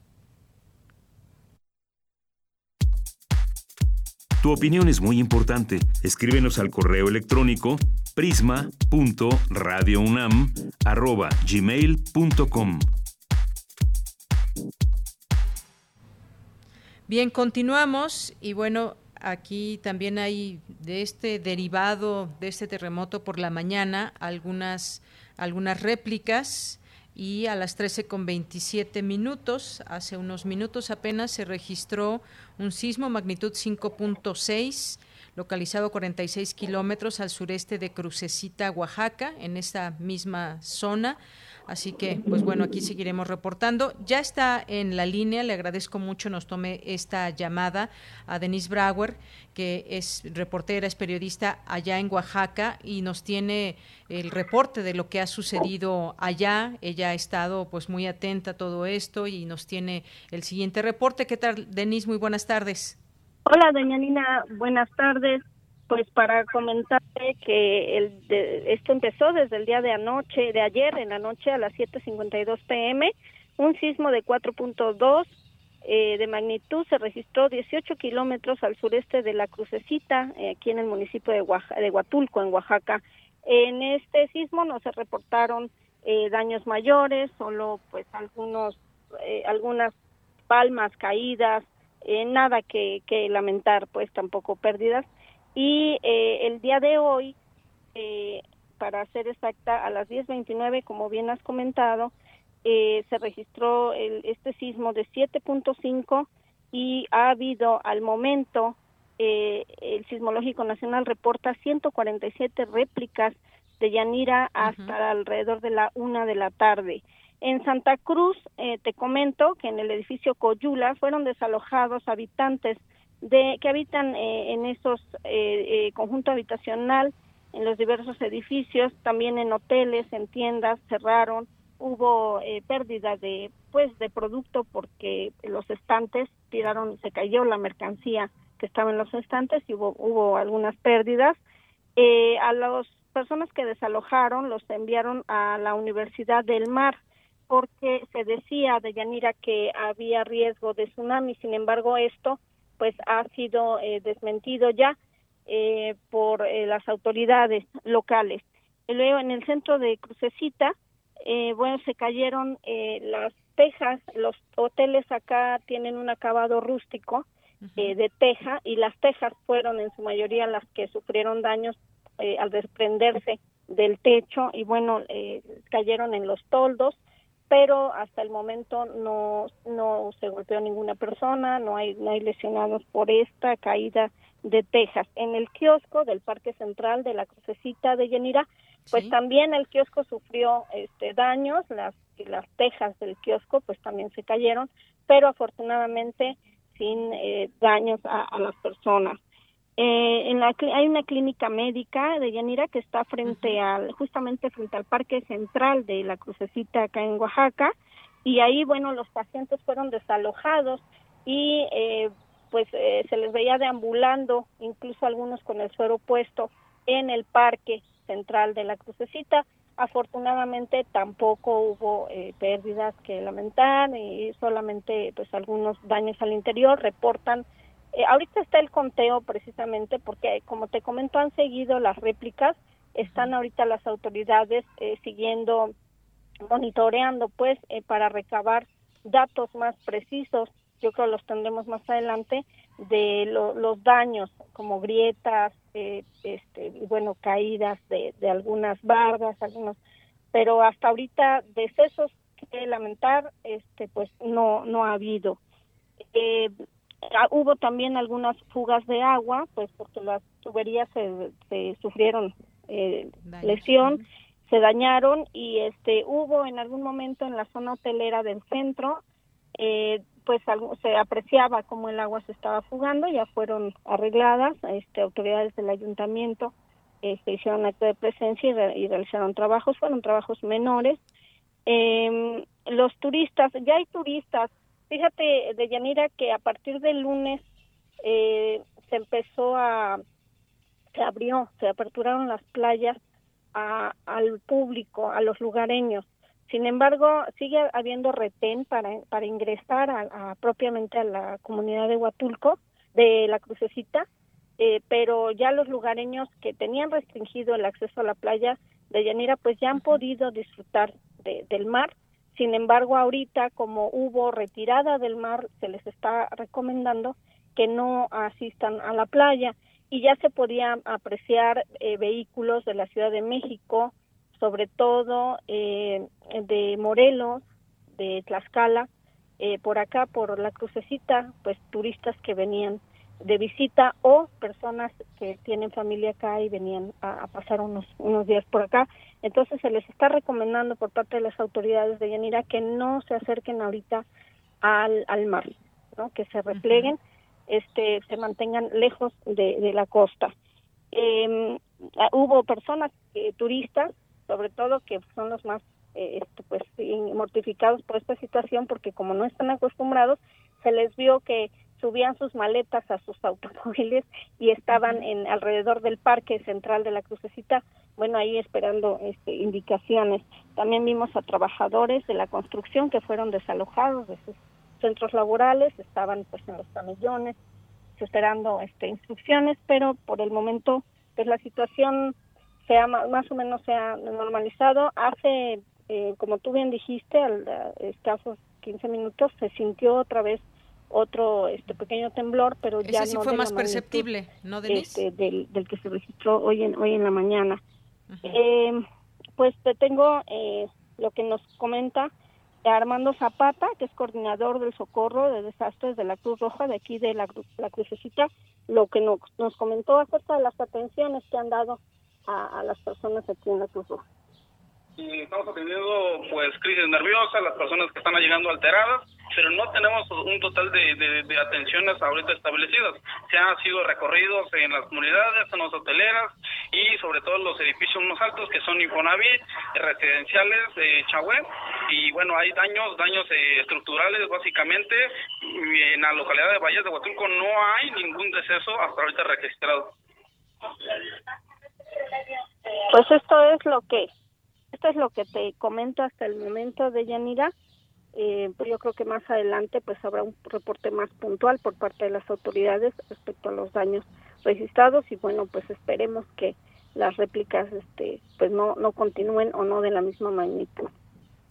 Tu opinión es muy importante. Escríbenos al correo electrónico prisma.radiounam@gmail.com. Bien, continuamos y bueno, aquí también hay de este derivado de este terremoto por la mañana algunas algunas réplicas y a las 13 con 27 minutos, hace unos minutos apenas se registró un sismo magnitud 5.6 localizado a 46 kilómetros al sureste de Crucecita, Oaxaca, en esta misma zona. Así que, pues bueno, aquí seguiremos reportando. Ya está en la línea, le agradezco mucho, nos tome esta llamada a Denise Brauer, que es reportera, es periodista allá en Oaxaca y nos tiene el reporte de lo que ha sucedido allá. Ella ha estado pues muy atenta a todo esto y nos tiene el siguiente reporte. ¿Qué tal, Denise? Muy buenas tardes. Hola, doña Nina, buenas tardes pues para comentarle que el esto empezó desde el día de anoche, de ayer en la noche a las 7:52 pm, un sismo de 4.2 eh, de magnitud se registró 18 kilómetros al sureste de la Crucecita, eh, aquí en el municipio de, de Huatulco, en Oaxaca. En este sismo no se reportaron eh, daños mayores, solo pues algunos eh, algunas palmas caídas, eh, nada que, que lamentar, pues tampoco pérdidas y eh, el día de hoy, eh, para ser exacta, a las 10.29, como bien has comentado, eh, se registró el, este sismo de 7.5 y ha habido al momento, eh, el Sismológico Nacional reporta 147 réplicas de Yanira hasta alrededor de la una de la tarde. En Santa Cruz, eh, te comento que en el edificio Coyula fueron desalojados habitantes de que habitan eh, en esos eh, eh, conjunto habitacional en los diversos edificios también en hoteles en tiendas cerraron hubo eh, pérdida de pues de producto porque los estantes tiraron se cayó la mercancía que estaba en los estantes y hubo hubo algunas pérdidas. Eh, a las personas que desalojaron los enviaron a la Universidad del Mar porque se decía de Yanira que había riesgo de tsunami. Sin embargo esto pues ha sido eh, desmentido ya eh, por eh, las autoridades locales. Luego en el centro de Crucecita, eh, bueno, se cayeron eh, las tejas, los hoteles acá tienen un acabado rústico eh, de teja y las tejas fueron en su mayoría las que sufrieron daños eh, al desprenderse del techo. Y bueno, eh, cayeron en los toldos pero hasta el momento no no se golpeó ninguna persona, no hay no hay lesionados por esta caída de tejas. En el kiosco del Parque Central de la Crucecita de Yanira, pues también el kiosco sufrió este daños, las las tejas del kiosco pues también se cayeron, pero afortunadamente sin eh, daños a, a las personas. Eh, en la, hay una clínica médica de Yanira que está frente al, justamente frente al Parque Central de la Crucecita acá en Oaxaca, y ahí, bueno, los pacientes fueron desalojados y eh, pues eh, se les veía deambulando, incluso algunos con el suero puesto en el Parque Central de la Crucecita. Afortunadamente tampoco hubo eh, pérdidas que lamentar y solamente pues algunos daños al interior reportan eh, ahorita está el conteo precisamente porque, como te comento, han seguido las réplicas, están ahorita las autoridades eh, siguiendo, monitoreando, pues, eh, para recabar datos más precisos, yo creo los tendremos más adelante, de lo, los daños, como grietas, eh, este, bueno, caídas de, de algunas bardas, algunos, pero hasta ahorita decesos que lamentar, este, pues, no, no ha habido. Eh, hubo también algunas fugas de agua, pues porque las tuberías se, se sufrieron eh, lesión. se dañaron y este hubo en algún momento en la zona hotelera del centro eh, pues se apreciaba como el agua se estaba fugando ya fueron arregladas este autoridades del ayuntamiento este, hicieron acto de presencia y, realizaron trabajos fueron trabajos menores eh, los turistas ya hay turistas fíjate de Yanira que a partir del lunes eh, se empezó a se abrió se aperturaron las playas al público, a los lugareños. Sin embargo, sigue habiendo retén para, para ingresar a, propiamente a la comunidad de Huatulco, de la Crucecita, eh, pero ya los lugareños que tenían restringido el acceso a la playa de Yanira, pues ya han podido disfrutar del mar. Sin embargo, ahorita como hubo retirada del mar, se les está recomendando que no asistan a la playa y ya se podían apreciar eh, vehículos de la Ciudad de México, sobre todo eh, de Morelos, de Tlaxcala, eh, por acá, por la crucecita, pues turistas que venían de visita o personas que tienen familia acá y venían a, pasar unos, unos días por acá. Entonces se les está recomendando por parte de las autoridades de Yanira que no se acerquen ahorita al, al mar, ¿no? que se repleguen este, se mantengan lejos de, la costa. Ah, hubo personas, eh, turistas, sobre todo, que son los más eh, este, pues mortificados por esta situación porque como no están acostumbrados, se les vio que subían sus maletas a sus automóviles y estaban en alrededor del parque central de la crucecita, bueno, ahí esperando este, indicaciones. También vimos a trabajadores de la construcción que fueron desalojados de sus centros laborales, estaban pues en los camellones, esperando este, instrucciones, pero por el momento pues la situación sea más o menos se ha normalizado. Hace, eh, como tú bien dijiste, al escasos 15 minutos se sintió otra vez otro este pequeño temblor, pero ya sí fue más perceptible, ¿no, Denise? Este, del, del que se registró hoy en hoy en la mañana. eh, pues te tengo eh, lo que nos comenta Armando Zapata, que es coordinador del socorro de desastres de la Cruz Roja de aquí de la, la Crucecita, lo que nos, nos comentó acerca de las atenciones que han dado a, a las personas aquí en la Cruz Roja y estamos atendiendo pues crisis nerviosas, las personas que están llegando alteradas, pero no tenemos un total de, de, atenciones ahorita establecidas. Se han sido recorridos en las comunidades, en las hoteleras y sobre todo en los edificios más altos que son Infonavit, residenciales de Chahue y bueno, hay daños, daños eh, estructurales básicamente. En la localidad de Valles de Huatulco no hay ningún deceso hasta ahorita registrado. Pues esto es lo que esto es lo que te comento hasta el momento de Yanira. Eh, pues yo creo que más adelante pues habrá un reporte más puntual por parte de las autoridades respecto a los daños registrados y bueno pues esperemos que las réplicas este pues no no continúen o no de la misma magnitud.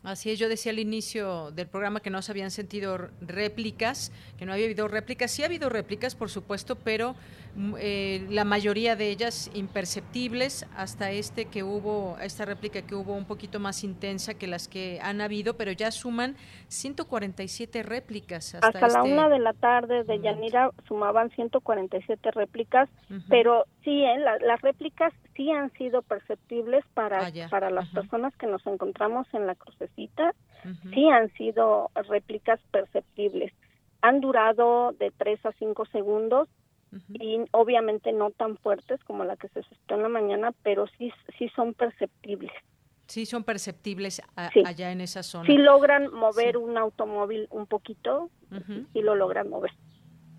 Así es, yo decía al inicio del programa que no se habían sentido réplicas, que no había habido réplicas. Sí ha habido réplicas, por supuesto, pero mm, eh, la mayoría de ellas imperceptibles hasta este que hubo, esta réplica que hubo un poquito más intensa que las que han habido, pero ya suman 147 réplicas. Hasta, hasta la este una de la tarde de Yanira sumaban 147 réplicas, pero sí, ¿eh? las réplicas sí han sido perceptibles para, ah, para las personas que nos encontramos en la crucecita, sí han sido réplicas perceptibles. Han durado de 3 a 5 segundos y obviamente no tan fuertes como la que se suscitó en la mañana, pero sí, sí son perceptibles. Sí, son perceptibles allá en esa zona. Sí logran mover un automóvil un poquito, sí lo logran mover.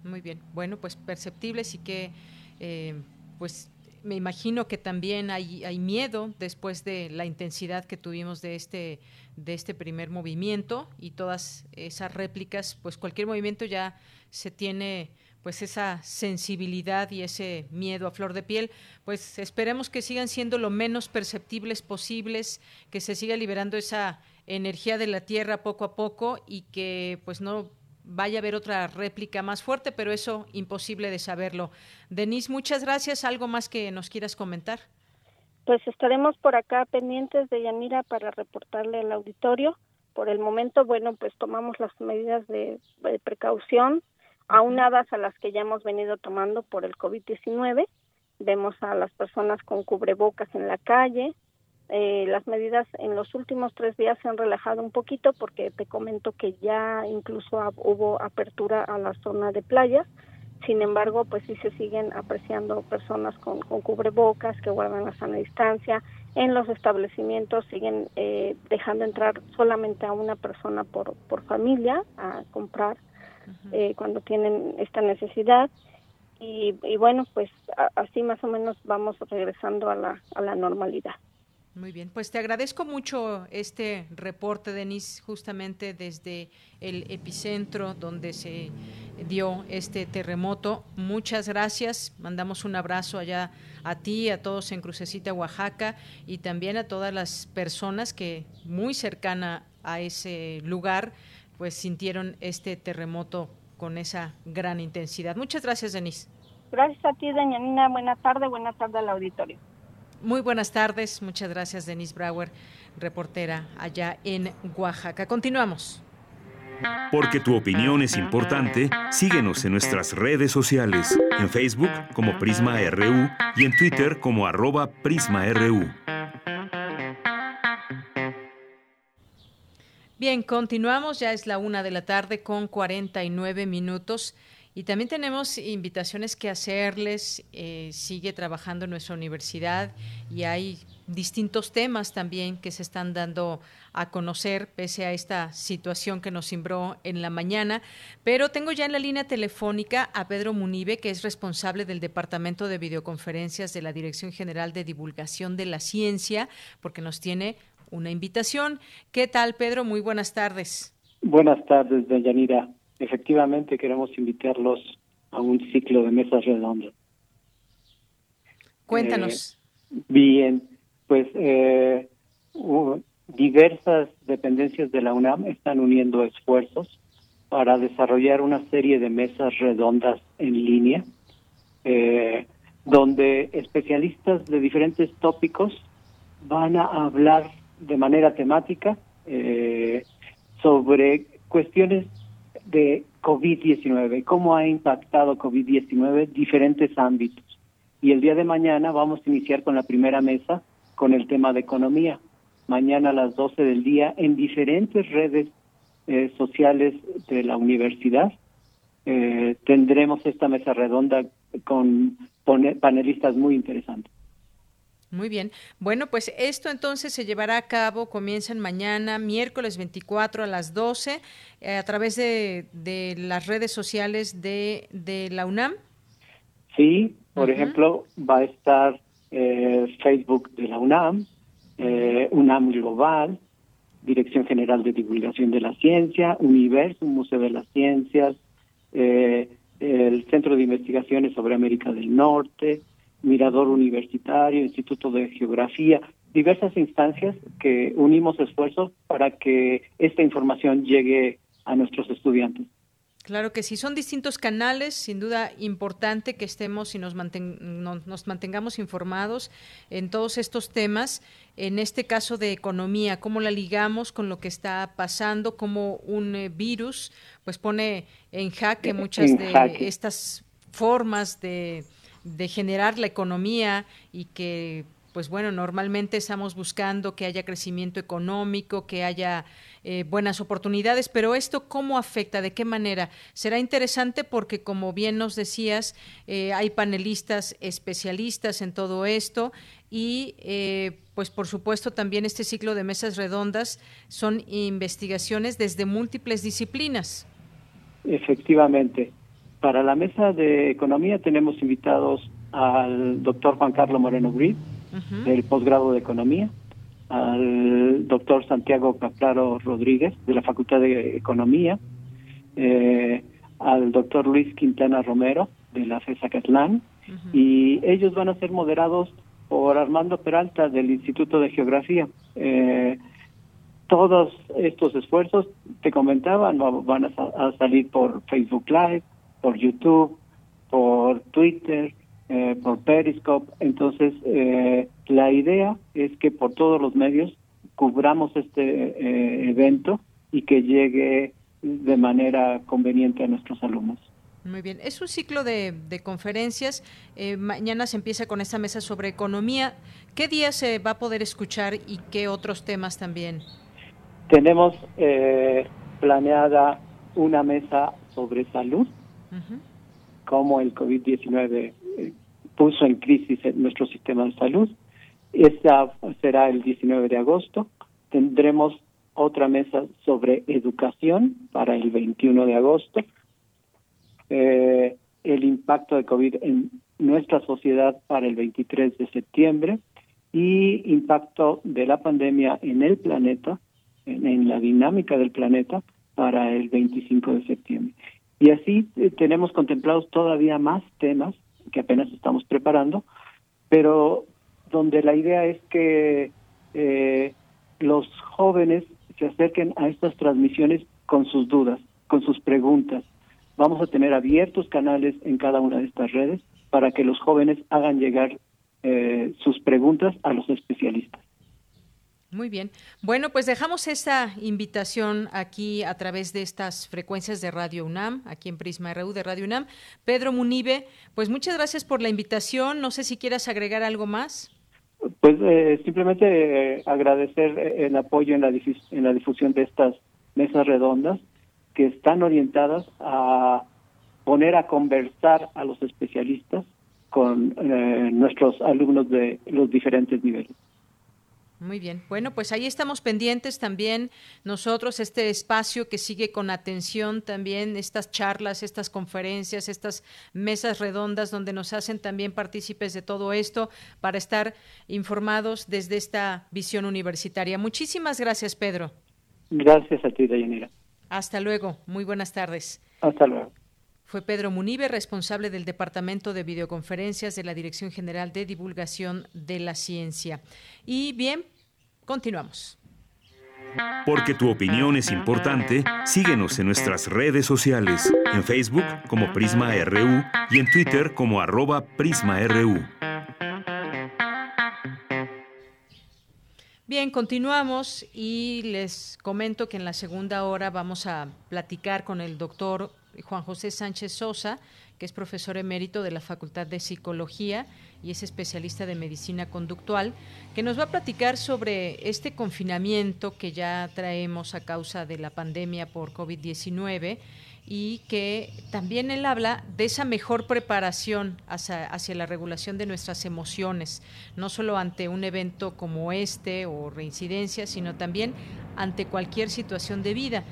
Muy bien, bueno, pues perceptibles y que, eh, pues me imagino que también hay, hay miedo después de la intensidad que tuvimos de este, de este primer movimiento y todas esas réplicas, pues cualquier movimiento ya se tiene pues esa sensibilidad y ese miedo a flor de piel, pues esperemos que sigan siendo lo menos perceptibles posibles, que se siga liberando esa energía de la tierra poco a poco y que pues no vaya a haber otra réplica más fuerte, pero eso imposible de saberlo. Denise, muchas gracias. ¿Algo más que nos quieras comentar? Pues estaremos por acá pendientes de Yanira para reportarle al auditorio. Por el momento, bueno, pues tomamos las medidas de, precaución, aunadas a las que ya hemos venido tomando por el COVID-19. Vemos a las personas con cubrebocas en la calle, eh, las medidas en los últimos tres días se han relajado un poquito porque te comento que ya incluso hubo apertura a la zona de playas. Sin embargo, pues sí se siguen apreciando personas con, cubrebocas que guardan la sana distancia. En los establecimientos siguen eh, dejando entrar solamente a una persona por, por familia a comprar eh, cuando tienen esta necesidad. Y, y bueno, pues así más o menos vamos regresando a la, a la normalidad. Muy bien, pues te agradezco mucho este reporte, Denis, justamente desde el epicentro donde se dio este terremoto. Muchas gracias, mandamos un abrazo allá a ti, a todos en Crucecita, Oaxaca, y también a todas las personas que muy cercana a ese lugar, pues sintieron este terremoto con esa gran intensidad. Muchas gracias, Denis. Gracias a ti, doña Nina. Buenas tardes, buenas tardes al auditorio. Muy buenas tardes, muchas gracias Denise Brauer, reportera allá en Oaxaca. Continuamos. Porque tu opinión es importante, síguenos en nuestras redes sociales, en Facebook como Prisma RU y en Twitter como arroba PrismaRU. Bien, continuamos, ya es la una de la tarde con 49 minutos. Y también tenemos invitaciones que hacerles. Eh, sigue trabajando nuestra universidad y hay distintos temas también que se están dando a conocer pese a esta situación que nos cimbró en la mañana. Pero tengo ya en la línea telefónica a Pedro Munibe, que es responsable del Departamento de Videoconferencias de la Dirección General de Divulgación de la Ciencia, porque nos tiene una invitación. ¿Qué tal, Pedro? Muy buenas tardes. Buenas tardes, Yanira efectivamente queremos invitarlos a un ciclo de mesas redondas. Cuéntanos. Eh, bien, pues eh, diversas dependencias de la UNAM están uniendo esfuerzos para desarrollar una serie de mesas redondas en línea, eh, donde especialistas de diferentes tópicos van a hablar de manera temática sobre cuestiones de COVID-19, cómo ha impactado COVID-19 diferentes ámbitos. Y el día de mañana vamos a iniciar con la primera mesa con el tema de economía. Mañana a las 12 del día en diferentes redes eh, sociales de la universidad eh, tendremos esta mesa redonda con panelistas muy interesantes. Muy bien. Bueno, pues esto entonces se llevará a cabo, comienzan mañana, miércoles 24 a las 12, eh, a través de, las redes sociales de, de la UNAM. Sí, por ejemplo, va a estar eh, Facebook de la UNAM, eh, UNAM Global, Dirección General de Divulgación de la Ciencia, Universo, Museo de las Ciencias, el Centro de Investigaciones sobre América del Norte, Mirador Universitario, Instituto de Geografía, diversas instancias que unimos esfuerzos para que esta información llegue a nuestros estudiantes. Claro que sí, son distintos canales, sin duda importante que estemos y nos, nos, mantengamos informados en todos estos temas, en este caso de economía, cómo la ligamos con lo que está pasando, cómo un eh, virus pues pone en jaque muchas de estas formas de de generar la economía y que pues bueno, normalmente estamos buscando que haya crecimiento económico, que haya eh, buenas oportunidades, pero esto cómo afecta, de qué manera. Será interesante porque, como bien nos decías, eh, hay panelistas especialistas en todo esto y, eh, pues por supuesto, también este ciclo de mesas redondas son investigaciones desde múltiples disciplinas. Efectivamente. Para la mesa de economía tenemos invitados al doctor Juan Carlos Moreno Grid, del posgrado de economía, al doctor Santiago Capraro Rodríguez, de la Facultad de Economía, eh, al doctor Luis Quintana Romero, de la FESA Catlán, y ellos van a ser moderados por Armando Peralta, del Instituto de Geografía. Eh, todos estos esfuerzos, te comentaban, van a salir por Facebook Live, por YouTube, por Twitter, eh, por Periscope. Entonces, eh, la idea es que por todos los medios cubramos este eh, evento y que llegue de manera conveniente a nuestros alumnos. Muy bien, es un ciclo de, conferencias. Eh, mañana se empieza con esta mesa sobre economía. ¿Qué día se va a poder escuchar y qué otros temas también? Tenemos eh, planeada una mesa sobre salud, cómo el COVID-19 eh, puso en crisis nuestro sistema de salud. Esta será el 19 de agosto. Tendremos otra mesa sobre educación para el 21 de agosto eh, el impacto de COVID en nuestra sociedad para el 23 de septiembre y impacto de la pandemia en el planeta, en, la dinámica del planeta para el 25 de septiembre. Y así eh, tenemos contemplados todavía más temas que apenas estamos preparando, pero donde la idea es que eh, los jóvenes se acerquen a estas transmisiones con sus dudas, con sus preguntas, Vamos a tener abiertos canales en cada una de estas redes para que los jóvenes hagan llegar eh, sus preguntas a los especialistas. Muy bien. Bueno, pues dejamos esta invitación aquí a través de estas frecuencias de Radio UNAM, aquí en Prisma RU de Radio UNAM. Pedro Munibe, pues muchas gracias por la invitación. No sé si quieras agregar algo más. Pues eh, simplemente eh, agradecer el apoyo en la, en la difusión de estas mesas redondas que están orientadas a poner a conversar a los especialistas con eh, nuestros alumnos de los diferentes niveles. Muy bien. Bueno, pues ahí estamos pendientes también nosotros, este espacio que sigue con atención también, estas charlas, estas conferencias, estas mesas redondas donde nos hacen también partícipes de todo esto para estar informados desde esta visión universitaria. Muchísimas gracias, Pedro. Gracias a ti, Dayanira. Hasta luego. Muy buenas tardes. Hasta luego. Fue Pedro Munive, responsable del Departamento de Videoconferencias de la Dirección General de Divulgación de la Ciencia. Y bien, continuamos. Porque tu opinión es importante, síguenos en nuestras redes sociales, en Facebook como Prisma RU y en Twitter como arroba PrismaRU. Bien, continuamos y les comento que en la segunda hora vamos a platicar con el doctor Juan José Sánchez Sosa, que es profesor emérito de la Facultad de Psicología y es especialista de medicina conductual, que nos va a platicar sobre este confinamiento que ya traemos a causa de la pandemia por COVID-19 y que también él habla de esa mejor preparación hacia, hacia, la regulación de nuestras emociones, no solo ante un evento como este o reincidencia, sino también ante cualquier situación de vida.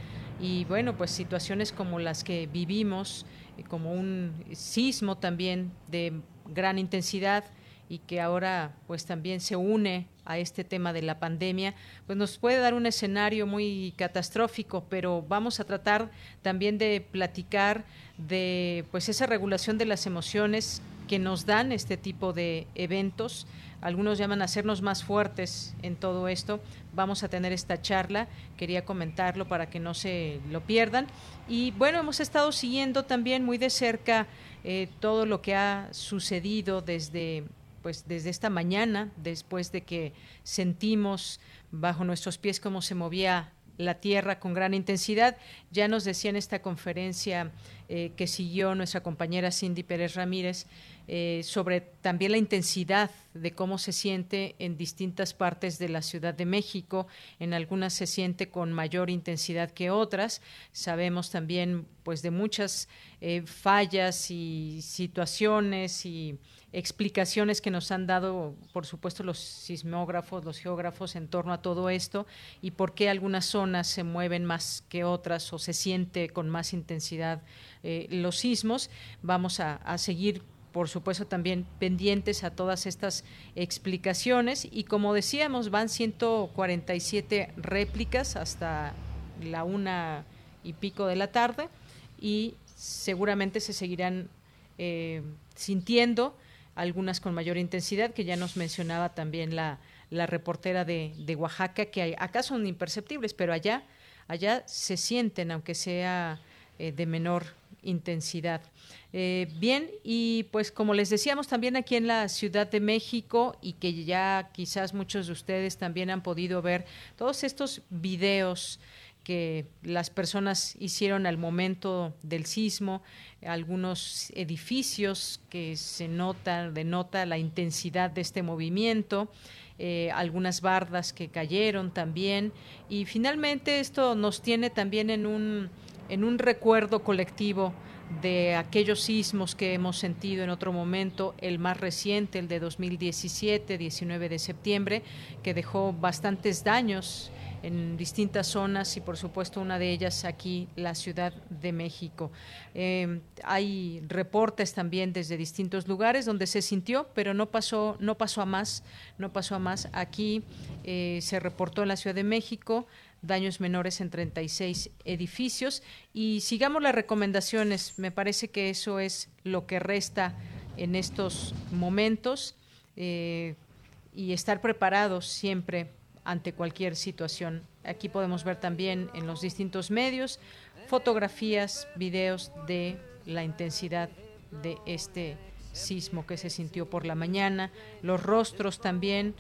Y bueno, pues situaciones como las que vivimos, como un sismo también de gran intensidad, y que ahora pues también se une a este tema de la pandemia, pues nos puede dar un escenario muy catastrófico, pero vamos a tratar también de platicar de pues esa regulación de las emociones que nos dan este tipo de eventos. Algunos llaman a hacernos más fuertes en todo esto. Vamos a tener esta charla, quería comentarlo para que no se lo pierdan. Y bueno, hemos estado siguiendo también muy de cerca eh, todo lo que ha sucedido desde pues desde esta mañana, después de que sentimos bajo nuestros pies cómo se movía la tierra con gran intensidad. Ya nos decía en esta conferencia eh, que siguió nuestra compañera Cindy Pérez Ramírez eh, sobre también la intensidad de cómo se siente en distintas partes de la Ciudad de México. En algunas se siente con mayor intensidad que otras. Sabemos también pues de muchas eh, fallas y situaciones y explicaciones que nos han dado, por supuesto, los sismógrafos, los geógrafos en torno a todo esto y por qué algunas zonas se mueven más que otras o se siente con más intensidad eh, los sismos. Vamos a, seguir por supuesto también pendientes a todas estas explicaciones y como decíamos van 147 réplicas hasta la una y pico de la tarde y seguramente se seguirán eh, sintiendo algunas con mayor intensidad, que ya nos mencionaba también la, la reportera de, de, Oaxaca, que acá son imperceptibles, pero allá, allá se sienten, aunque sea eh, de menor intensidad. Eh, bien, y pues como les decíamos también aquí en la Ciudad de México y que ya quizás muchos de ustedes también han podido ver todos estos videos que las personas hicieron al momento del sismo, algunos edificios que se nota, denota la intensidad de este movimiento. Eh, algunas bardas que cayeron también y finalmente esto nos tiene también en un, en un recuerdo colectivo de aquellos sismos que hemos sentido en otro momento, el más reciente, el de 2017, 19 de septiembre, que dejó bastantes daños en distintas zonas y por supuesto una de ellas aquí la Ciudad de México. Eh, hay reportes también desde distintos lugares donde se sintió, pero no pasó, no pasó a más, no pasó a más. Aquí eh, se reportó en la Ciudad de México daños menores en 36 edificios y sigamos las recomendaciones. Me parece que eso es lo que resta en estos momentos eh, y estar preparados siempre ante cualquier situación. Aquí podemos ver también en los distintos medios fotografías, videos de la intensidad de este sismo que se sintió por la mañana, los rostros también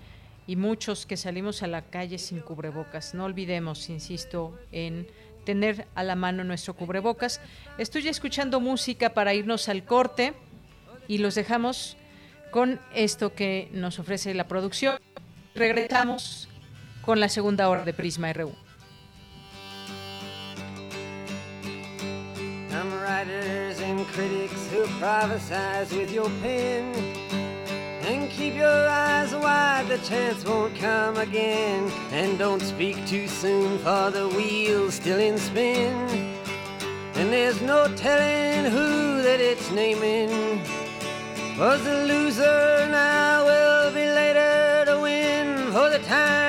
y muchos que salimos a la calle sin cubrebocas. No olvidemos, insisto, en tener a la mano nuestro cubrebocas. Estoy escuchando música para irnos al corte y los dejamos con esto que nos ofrece la producción. Regresamos con la segunda hora de Prisma RU. And critics who prophesize with your pen And keep your eyes wide, the chance won't come again. And don't speak too soon for the wheel's still in spin. And there's no telling who that it's naming. Was the loser now will be later to win. For the time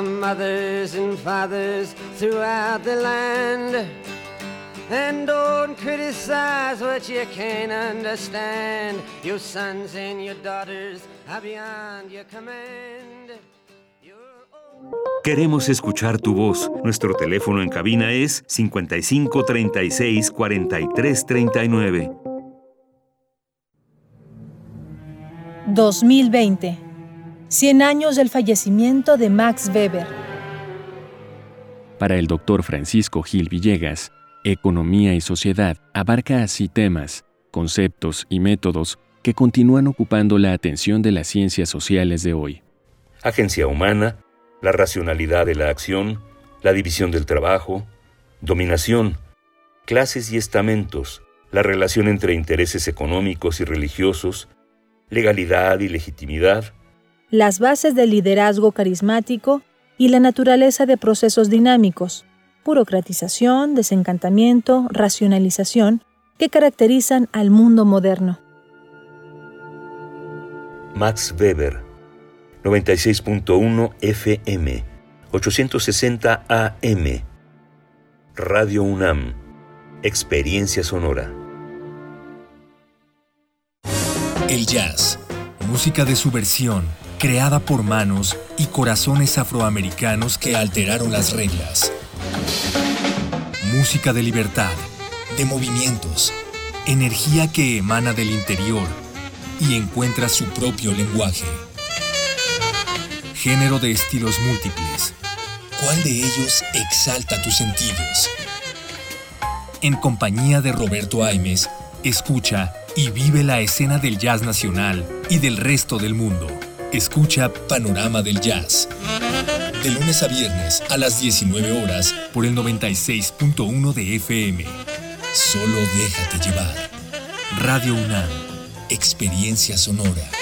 Mothers and fathers throughout the land And don't criticize what you can't understand. Your sons and your daughters are beyond your command. Queremos escuchar tu voz. Nuestro teléfono en cabina es 55 36 43 39. 2020. 100 años del fallecimiento de Max Weber. Para el doctor Francisco Gil Villegas, Economía y sociedad abarca así temas, conceptos y métodos que continúan ocupando la atención de las ciencias sociales de hoy. Agencia humana, la racionalidad de la acción, la división del trabajo, dominación, clases y estamentos, la relación entre intereses económicos y religiosos, legalidad y legitimidad, las bases del liderazgo carismático y la naturaleza de procesos dinámicos, burocratización, desencantamiento, racionalización que caracterizan al mundo moderno. Max Weber, 96.1 FM, 860 AM, Radio UNAM, Experiencia Sonora. El jazz, música de subversión, creada por manos y corazones afroamericanos que alteraron las reglas Música de libertad, de movimientos, energía que emana del interior y encuentra su propio lenguaje. Género de estilos múltiples. ¿Cuál de ellos exalta tus sentidos? En compañía de Roberto Aimes, escucha y vive la escena del jazz nacional y del resto del mundo. Escucha Panorama del Jazz de lunes a viernes a las 19 horas por el 96.1 de FM. Solo déjate llevar. Radio UNAM, Experiencia Sonora.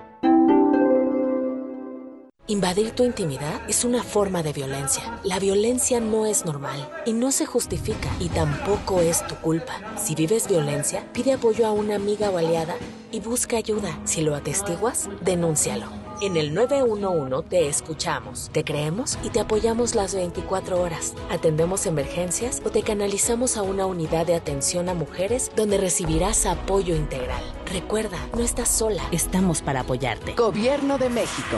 Invadir tu intimidad es una forma de violencia. La violencia no es normal y no se justifica y tampoco es tu culpa. Si vives violencia, pide apoyo a una amiga o aliada y busca ayuda. Si lo atestiguas, denúncialo. En el 911 te escuchamos, te creemos y te apoyamos las 24 horas. Atendemos emergencias o te canalizamos a una unidad de atención a mujeres donde recibirás apoyo integral. Recuerda, no estás sola. Estamos para apoyarte. Gobierno de México.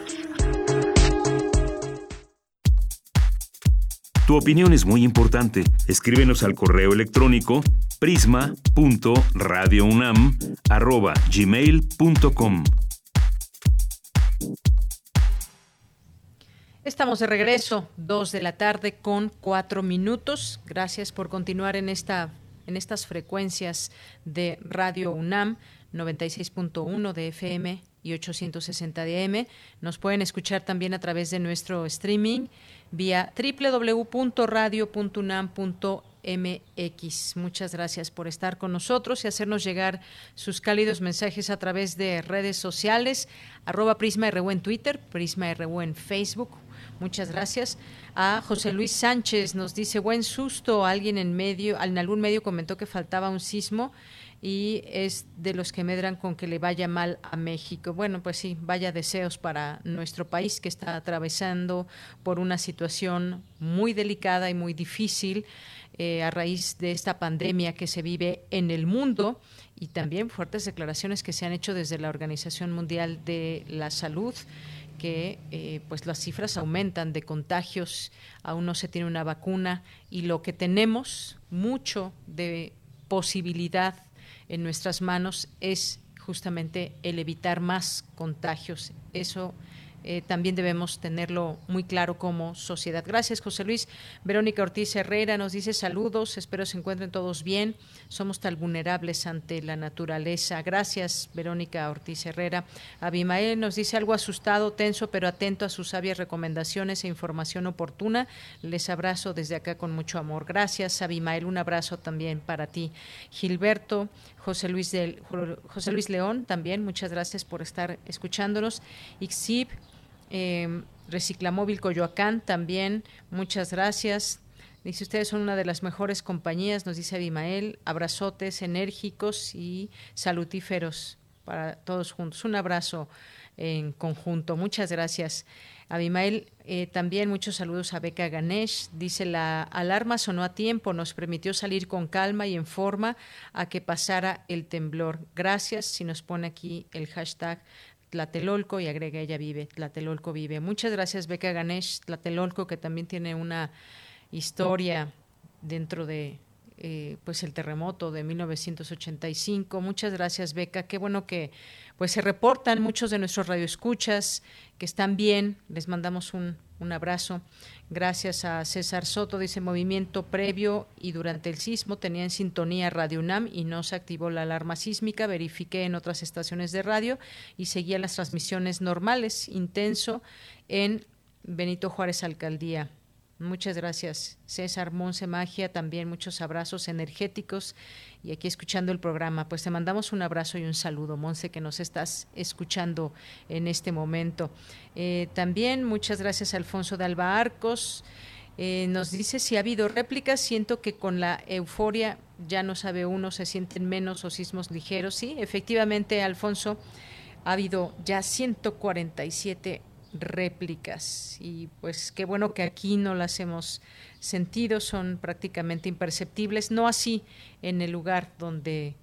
Tu opinión es muy importante. Escríbenos al correo electrónico prisma.radiounam@gmail.com. Estamos de regreso, dos de la tarde con cuatro minutos. Gracias por continuar en esta en estas frecuencias de Radio UNAM 96.1 de FM y 860 de AM. Nos pueden escuchar también a través de nuestro streaming vía www.radio.unam.mx. Muchas gracias por estar con nosotros y hacernos llegar sus cálidos mensajes a través de redes sociales, arroba Prisma RU en Twitter, Prisma RU en Facebook. Muchas gracias. A José Luis Sánchez nos dice, buen susto, alguien en medio, en algún medio comentó que faltaba un sismo y es de los que medran con que le vaya mal a México. Bueno, pues sí, vaya deseos para nuestro país que está atravesando por una situación muy delicada y muy difícil eh, a raíz de esta pandemia que se vive en el mundo y también fuertes declaraciones que se han hecho desde la Organización Mundial de la Salud que eh, pues las cifras aumentan de contagios, aún no se tiene una vacuna y lo que tenemos mucho de posibilidad en nuestras manos es justamente el evitar más contagios. Eso eh, también debemos tenerlo muy claro como sociedad. Gracias, José Luis. Verónica Ortiz Herrera nos dice saludos, espero se encuentren todos bien. Somos tan vulnerables ante la naturaleza. Gracias, Verónica Ortiz Herrera. Abimael nos dice algo asustado, tenso, pero atento a sus sabias recomendaciones e información oportuna. Les abrazo desde acá con mucho amor. Gracias, Abimael. Un abrazo también para ti. Gilberto, José Luis, del, José Luis León, también muchas gracias por estar escuchándonos. Ixib, eh, Reciclamóvil Coyoacán también, muchas gracias. Dice, ustedes son una de las mejores compañías, nos dice Abimael, abrazotes enérgicos y salutíferos para todos juntos. Un abrazo en conjunto. Muchas gracias. Abimael, eh, también muchos saludos a Beca Ganesh. Dice, la alarma sonó a tiempo, nos permitió salir con calma y en forma a que pasara el temblor. Gracias. Si nos pone aquí el hashtag Tlatelolco y agrega ella vive, Tlatelolco vive. Muchas gracias Beca Ganesh, Tlatelolco que también tiene una historia dentro de eh, pues el terremoto de 1985. Muchas gracias Beca, qué bueno que pues se reportan muchos de nuestros radioescuchas que están bien, les mandamos un, un abrazo. Gracias a César Soto, dice movimiento previo y durante el sismo tenía en sintonía Radio UNAM y no se activó la alarma sísmica. Verifiqué en otras estaciones de radio y seguía las transmisiones normales, intenso en Benito Juárez Alcaldía. Muchas gracias, César Monse Magia. También muchos abrazos energéticos. Y aquí escuchando el programa, pues te mandamos un abrazo y un saludo, Monse, que nos estás escuchando en este momento. Eh, también muchas gracias, Alfonso de Alba Arcos. Eh, nos dice si ha habido réplicas. Siento que con la euforia ya no sabe uno, se sienten menos o sismos ligeros. Sí, efectivamente, Alfonso, ha habido ya 147 réplicas y pues qué bueno que aquí no las hemos sentido, son prácticamente imperceptibles, no así en el lugar donde,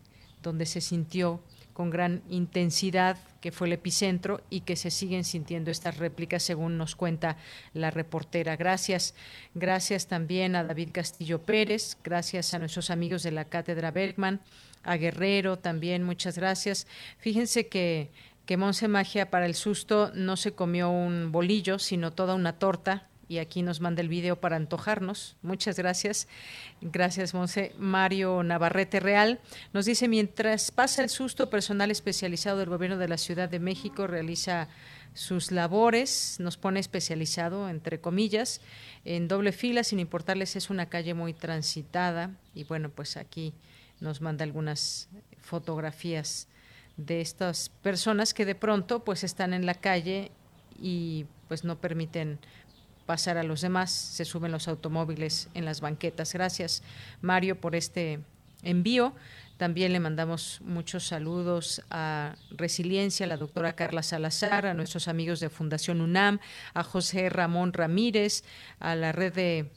donde se sintió con gran intensidad, que fue el epicentro, y que se siguen sintiendo estas réplicas, según nos cuenta la reportera. Gracias. Gracias también a David Castillo Pérez, gracias a nuestros amigos de la Cátedra Bergman, a Guerrero también, muchas gracias. Fíjense que que Monse Magia para el susto no se comió un bolillo, sino toda una torta. Y aquí nos manda el video para antojarnos. Muchas gracias. Gracias, Monse. Mario Navarrete Real nos dice, mientras pasa el susto, personal especializado del gobierno de la Ciudad de México realiza sus labores, nos pone especializado, entre comillas, en doble fila, sin importarles, es una calle muy transitada. Y bueno, pues aquí nos manda algunas fotografías de estas personas que de pronto pues están en la calle y pues no permiten pasar a los demás, se suben los automóviles en las banquetas. Gracias Mario por este envío. También le mandamos muchos saludos a Resiliencia, a la doctora Carla Salazar, a nuestros amigos de Fundación UNAM, a José Ramón Ramírez, a la red de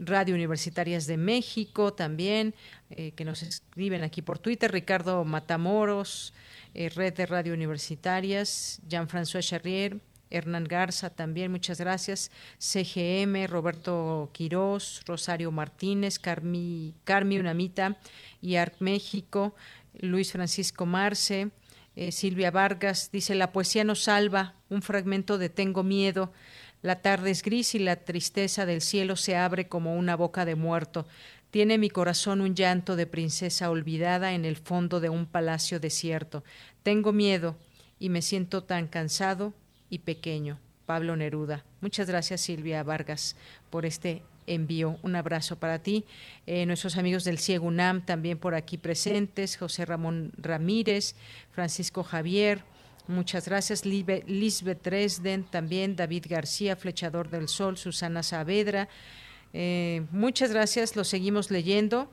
Radio Universitarias de México también, eh, que nos escriben aquí por Twitter, Ricardo Matamoros, eh, Red de Radio Universitarias, Jean-François Charrier, Hernán Garza también, muchas gracias, CGM, Roberto Quirós, Rosario Martínez, Carmi, Carmi Unamita y Arc México, Luis Francisco Marce, eh, Silvia Vargas, dice, la poesía nos salva, un fragmento de Tengo miedo, la tarde es gris y la tristeza del cielo se abre como una boca de muerto. Tiene mi corazón un llanto de princesa olvidada en el fondo de un palacio desierto. Tengo miedo y me siento tan cansado y pequeño. Pablo Neruda. Muchas gracias Silvia Vargas por este envío. Un abrazo para ti. Eh, nuestros amigos del Ciego UNAM también por aquí presentes. José Ramón Ramírez, Francisco Javier. Muchas gracias. Lisbeth Dresden, también David García, Flechador del Sol, Susana Saavedra. Eh, muchas gracias, lo seguimos leyendo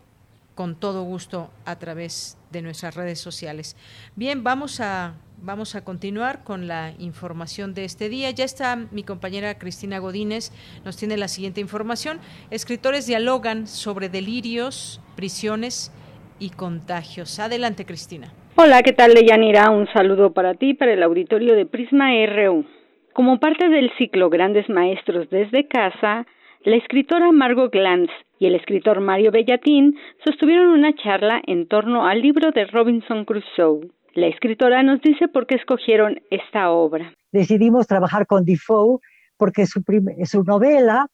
con todo gusto a través de nuestras redes sociales. Bien, vamos a, vamos a continuar con la información de este día. Ya está mi compañera Cristina Godínez, nos tiene la siguiente información. Escritores dialogan sobre delirios, prisiones y contagios. Adelante, Cristina. Hola, ¿qué tal, Deyanira? Un saludo para ti, para el auditorio de Prisma RU. Como parte del ciclo Grandes Maestros desde Casa, la escritora Margot Glantz y el escritor Mario Bellatín sostuvieron una charla en torno al libro de Robinson Crusoe. La escritora nos dice por qué escogieron esta obra. Decidimos trabajar con Defoe porque su, su novela,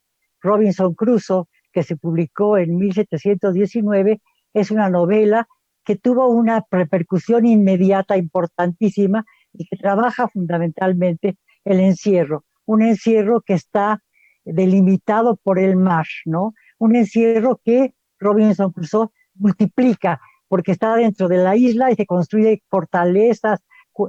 Robinson Crusoe, que se publicó en 1719, es una novela que tuvo una repercusión inmediata importantísima y que trabaja fundamentalmente el encierro, un encierro que está delimitado por el mar, ¿no? Un encierro que Robinson Crusoe multiplica porque está dentro de la isla y se construye fortalezas,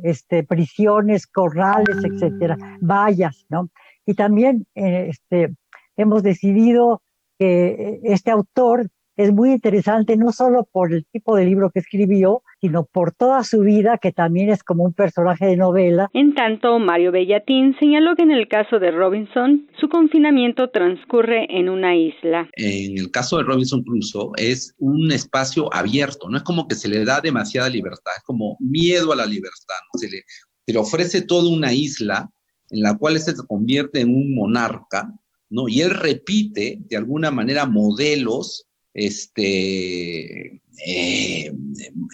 este, prisiones, corrales, etcétera, vallas, ¿no? Y también eh, este, hemos decidido que eh, este autor es muy interesante no solo por el tipo de libro que escribió, sino por toda su vida, que también es como un personaje de novela. En tanto, Mario Bellatín señaló que en el caso de Robinson, su confinamiento transcurre en una isla. En el caso de Robinson Crusoe, es un espacio abierto, no es como que se le da demasiada libertad, es como miedo a la libertad, se, le, se le ofrece toda una isla en la cual se convierte en un monarca, ¿no? Y él repite de alguna manera modelos este, eh,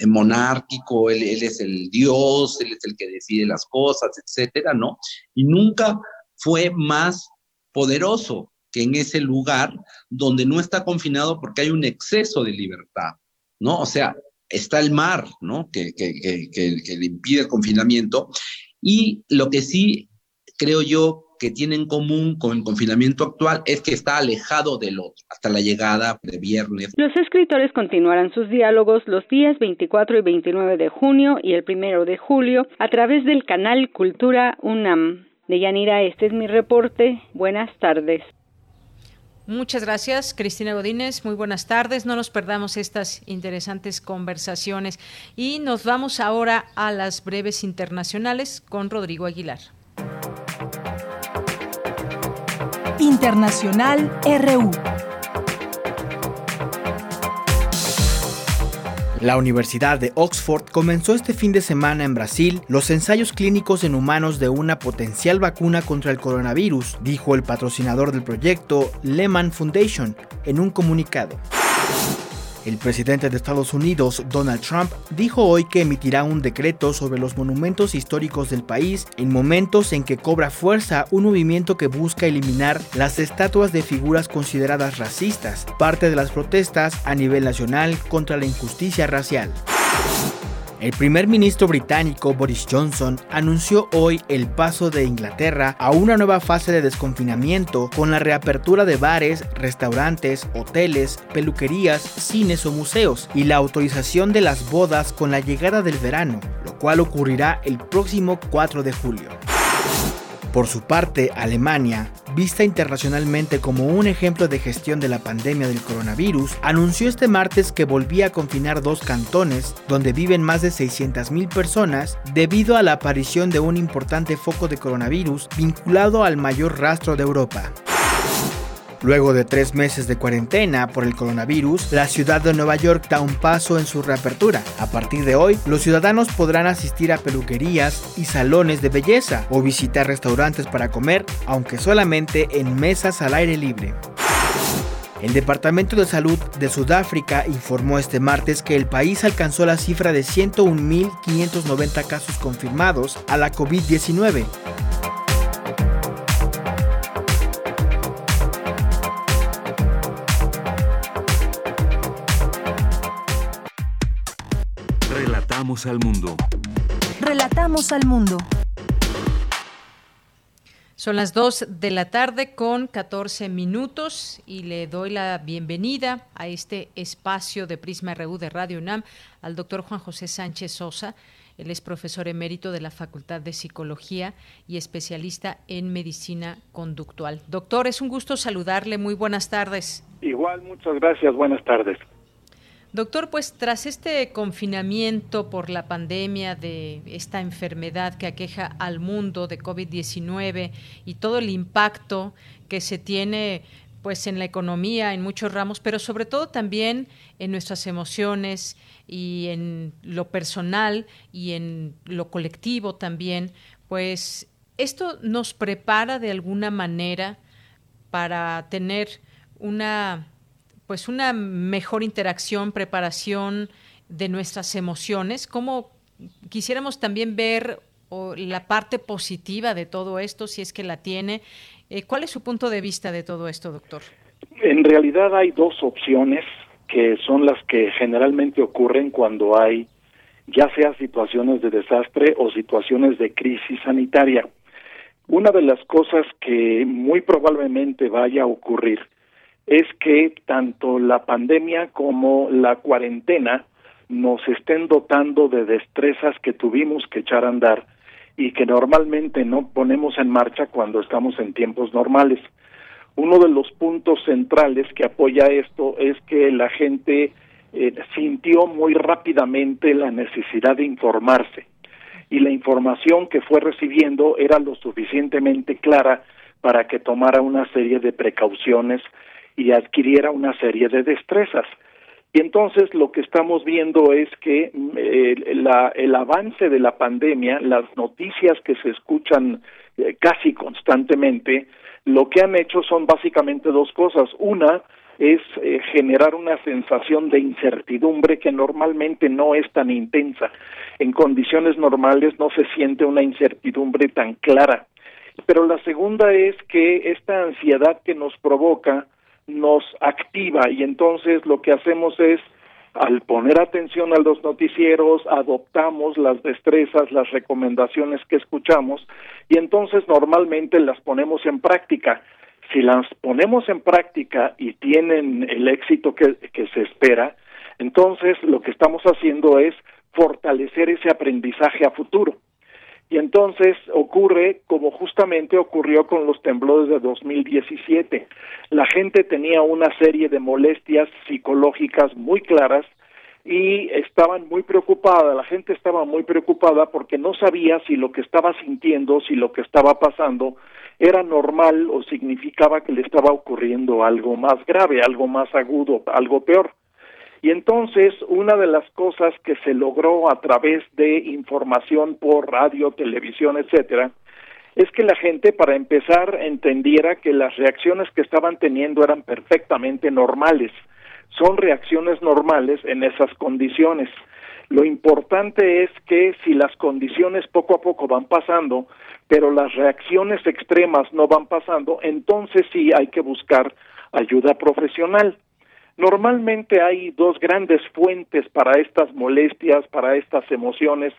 monárquico, él, es el dios, él es el que decide las cosas, etcétera, ¿no? Y nunca fue más poderoso que en ese lugar donde no está confinado porque hay un exceso de libertad, ¿no? O sea, está el mar, ¿no? Que, que le impide el confinamiento. Y lo que sí creo yo que tiene en común con el confinamiento actual es que está alejado del otro hasta la llegada de viernes. Los escritores continuarán sus diálogos los días 24 y 29 de junio y el primero de julio a través del canal Cultura UNAM. De Yanira, este es mi reporte. Buenas tardes. Muchas gracias, Cristina Godínez. Muy buenas tardes. No nos perdamos estas interesantes conversaciones. Y nos vamos ahora a las breves internacionales con Rodrigo Aguilar. Internacional RU. La Universidad de Oxford comenzó este fin de semana en Brasil los ensayos clínicos en humanos de una potencial vacuna contra el coronavirus, dijo el patrocinador del proyecto, Lehman Foundation, en un comunicado. El presidente de Estados Unidos, Donald Trump, dijo hoy que emitirá un decreto sobre los monumentos históricos del país en momentos en que cobra fuerza un movimiento que busca eliminar las estatuas de figuras consideradas racistas, parte de las protestas a nivel nacional contra la injusticia racial. El primer ministro británico Boris Johnson anunció hoy el paso de Inglaterra a una nueva fase de desconfinamiento con la reapertura de bares, restaurantes, hoteles, peluquerías, cines o museos y la autorización de las bodas con la llegada del verano, lo cual ocurrirá el próximo 4 de julio. Por su parte, Alemania, vista internacionalmente como un ejemplo de gestión de la pandemia del coronavirus, anunció este martes que volvía a confinar dos cantones donde viven más de 600.000 personas debido a la aparición de un importante foco de coronavirus vinculado al mayor rastro de Europa. Luego de tres meses de cuarentena por el coronavirus, la ciudad de Nueva York da un paso en su reapertura. A partir de hoy, los ciudadanos podrán asistir a peluquerías y salones de belleza o visitar restaurantes para comer, aunque solamente en mesas al aire libre. El Departamento de Salud de Sudáfrica informó este martes que el país alcanzó la cifra de 101.590 casos confirmados a la COVID-19. Relatamos al mundo. Relatamos al mundo. Son las 2 de la tarde con 14 minutos y le doy la bienvenida a este espacio de Prisma RU de Radio UNAM al doctor Juan José Sánchez Sosa. Él es profesor emérito de la Facultad de Psicología y especialista en medicina conductual. Doctor, es un gusto saludarle. Muy buenas tardes. Igual, muchas gracias. Buenas tardes. Doctor, pues tras este confinamiento por la pandemia de esta enfermedad que aqueja al mundo de COVID-19 y todo el impacto que se tiene pues en la economía, en muchos ramos, pero sobre todo también en nuestras emociones y en lo personal y en lo colectivo también, pues esto nos prepara de alguna manera para tener una pues una mejor interacción, preparación de nuestras emociones, cómo quisiéramos también ver la parte positiva de todo esto, si es que la tiene. Eh, ¿Cuál es su punto de vista de todo esto, doctor? En realidad hay dos opciones que son las que generalmente ocurren cuando hay ya sea situaciones de desastre o situaciones de crisis sanitaria. Una de las cosas que muy probablemente vaya a ocurrir es que tanto la pandemia como la cuarentena nos estén dotando de destrezas que tuvimos que echar a andar y que normalmente no ponemos en marcha cuando estamos en tiempos normales. Uno de los puntos centrales que apoya esto es que la gente eh, sintió muy rápidamente la necesidad de informarse y la información que fue recibiendo era lo suficientemente clara para que tomara una serie de precauciones y adquiriera una serie de destrezas. Y entonces lo que estamos viendo es que eh, el avance de la pandemia, las noticias que se escuchan eh, casi constantemente, lo que han hecho son básicamente dos cosas. Una es eh, generar una sensación de incertidumbre que normalmente no es tan intensa. En condiciones normales no se siente una incertidumbre tan clara. Pero la segunda es que esta ansiedad que nos provoca nos activa y entonces lo que hacemos es al poner atención a los noticieros, adoptamos las destrezas, las recomendaciones que escuchamos y entonces normalmente las ponemos en práctica. Si las ponemos en práctica y tienen el éxito que, se espera, entonces lo que estamos haciendo es fortalecer ese aprendizaje a futuro. Y entonces ocurre como justamente ocurrió con los temblores de 2017. La gente tenía una serie de molestias psicológicas muy claras y estaban muy preocupada, la gente estaba muy preocupada porque no sabía si lo que estaba sintiendo, si lo que estaba pasando era normal o significaba que le estaba ocurriendo algo más grave, algo más agudo, algo peor. Y entonces, una de las cosas que se logró a través de información por radio, televisión, etcétera, es que la gente, para empezar, entendiera que las reacciones que estaban teniendo eran perfectamente normales. Son reacciones normales en esas condiciones. Lo importante es que si las condiciones poco a poco van pasando, pero las reacciones extremas no van pasando, entonces sí hay que buscar ayuda profesional. Normalmente hay dos grandes fuentes para estas molestias, para estas emociones.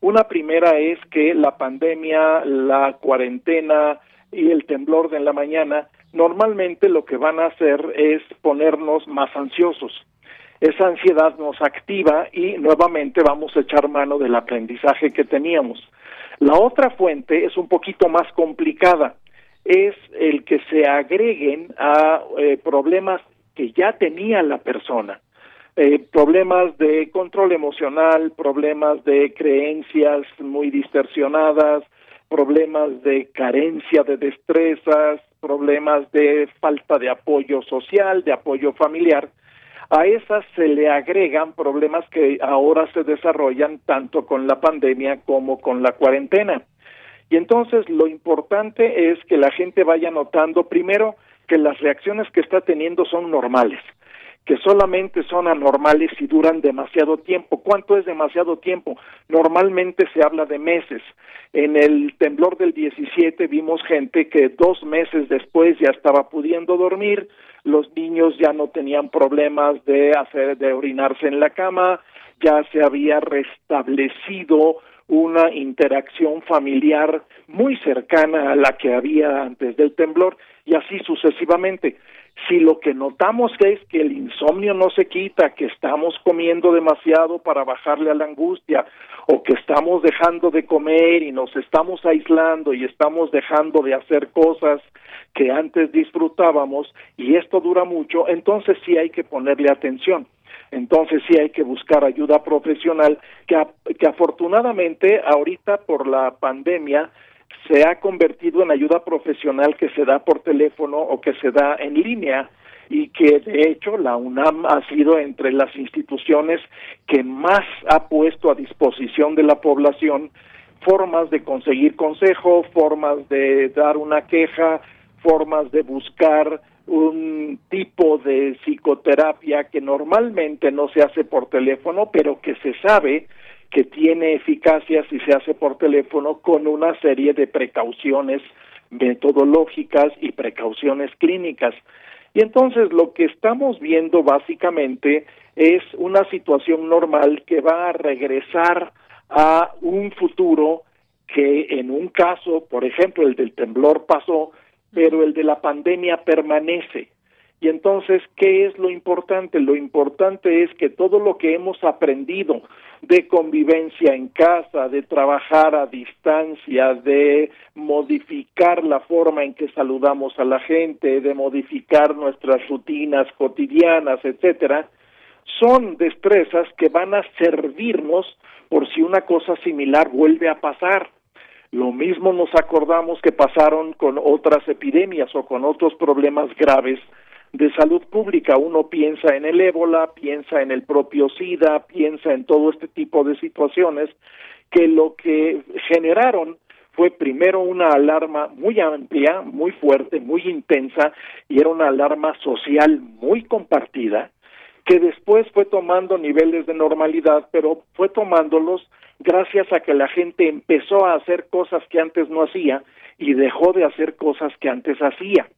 Una primera es que la pandemia, la cuarentena y el temblor de la mañana normalmente lo que van a hacer es ponernos más ansiosos. Esa ansiedad nos activa y nuevamente vamos a echar mano del aprendizaje que teníamos. La otra fuente es un poquito más complicada, es el que se agreguen a eh, problemas que ya tenía la persona. Eh, problemas de control emocional, problemas de creencias muy distorsionadas, problemas de carencia de destrezas, problemas de falta de apoyo social, de apoyo familiar. A esas se le agregan problemas que ahora se desarrollan tanto con la pandemia como con la cuarentena. Y entonces lo importante es que la gente vaya notando primero que las reacciones que está teniendo son normales, que solamente son anormales si duran demasiado tiempo. ¿Cuánto es demasiado tiempo? Normalmente se habla de meses. En el temblor del 17 vimos gente que dos meses después ya estaba pudiendo dormir, los niños ya no tenían problemas de hacer de orinarse en la cama, ya se había restablecido una interacción familiar muy cercana a la que había antes del temblor y así sucesivamente. Si lo que notamos es que el insomnio no se quita, que estamos comiendo demasiado para bajarle a la angustia, o que estamos dejando de comer y nos estamos aislando y estamos dejando de hacer cosas que antes disfrutábamos, y esto dura mucho, entonces sí hay que ponerle atención entonces sí hay que buscar ayuda profesional que, que afortunadamente ahorita por la pandemia se ha convertido en ayuda profesional que se da por teléfono o que se da en línea y que de hecho la UNAM ha sido entre las instituciones que más ha puesto a disposición de la población formas de conseguir consejo, formas de dar una queja, formas de buscar un tipo de psicoterapia que normalmente no se hace por teléfono, pero que se sabe que tiene eficacia si se hace por teléfono con una serie de precauciones metodológicas y precauciones clínicas. Y entonces lo que estamos viendo básicamente es una situación normal que va a regresar a un futuro que en un caso, por ejemplo, el del temblor pasó, pero el de la pandemia permanece. Y entonces, ¿qué es lo importante? Lo importante es que todo lo que hemos aprendido de convivencia en casa, de trabajar a distancia, de modificar la forma en que saludamos a la gente, de modificar nuestras rutinas cotidianas, etcétera, son destrezas que van a servirnos por si una cosa similar vuelve a pasar. Lo mismo nos acordamos que pasaron con otras epidemias o con otros problemas graves de salud pública. Uno piensa en el ébola, piensa en el propio SIDA, piensa en todo este tipo de situaciones que lo que generaron fue primero una alarma muy amplia, muy fuerte, muy intensa, y era una alarma social muy compartida, que después fue tomando niveles de normalidad, pero fue tomándolos gracias a que la gente empezó a hacer cosas que antes no hacía y dejó de hacer cosas que antes hacía.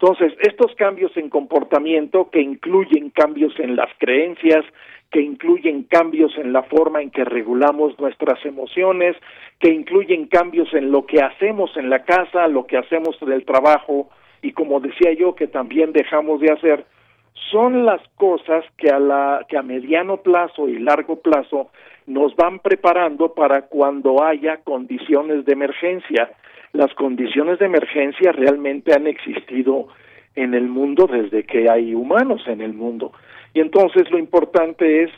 Entonces, estos cambios en comportamiento que incluyen cambios en las creencias, que incluyen cambios en la forma en que regulamos nuestras emociones, que incluyen cambios en lo que hacemos en la casa, lo que hacemos en el trabajo y como decía yo que también dejamos de hacer, son las cosas que a la que a mediano plazo y largo plazo nos van preparando para cuando haya condiciones de emergencia. Las condiciones de emergencia realmente han existido en el mundo desde que hay humanos en el mundo. Y entonces lo importante es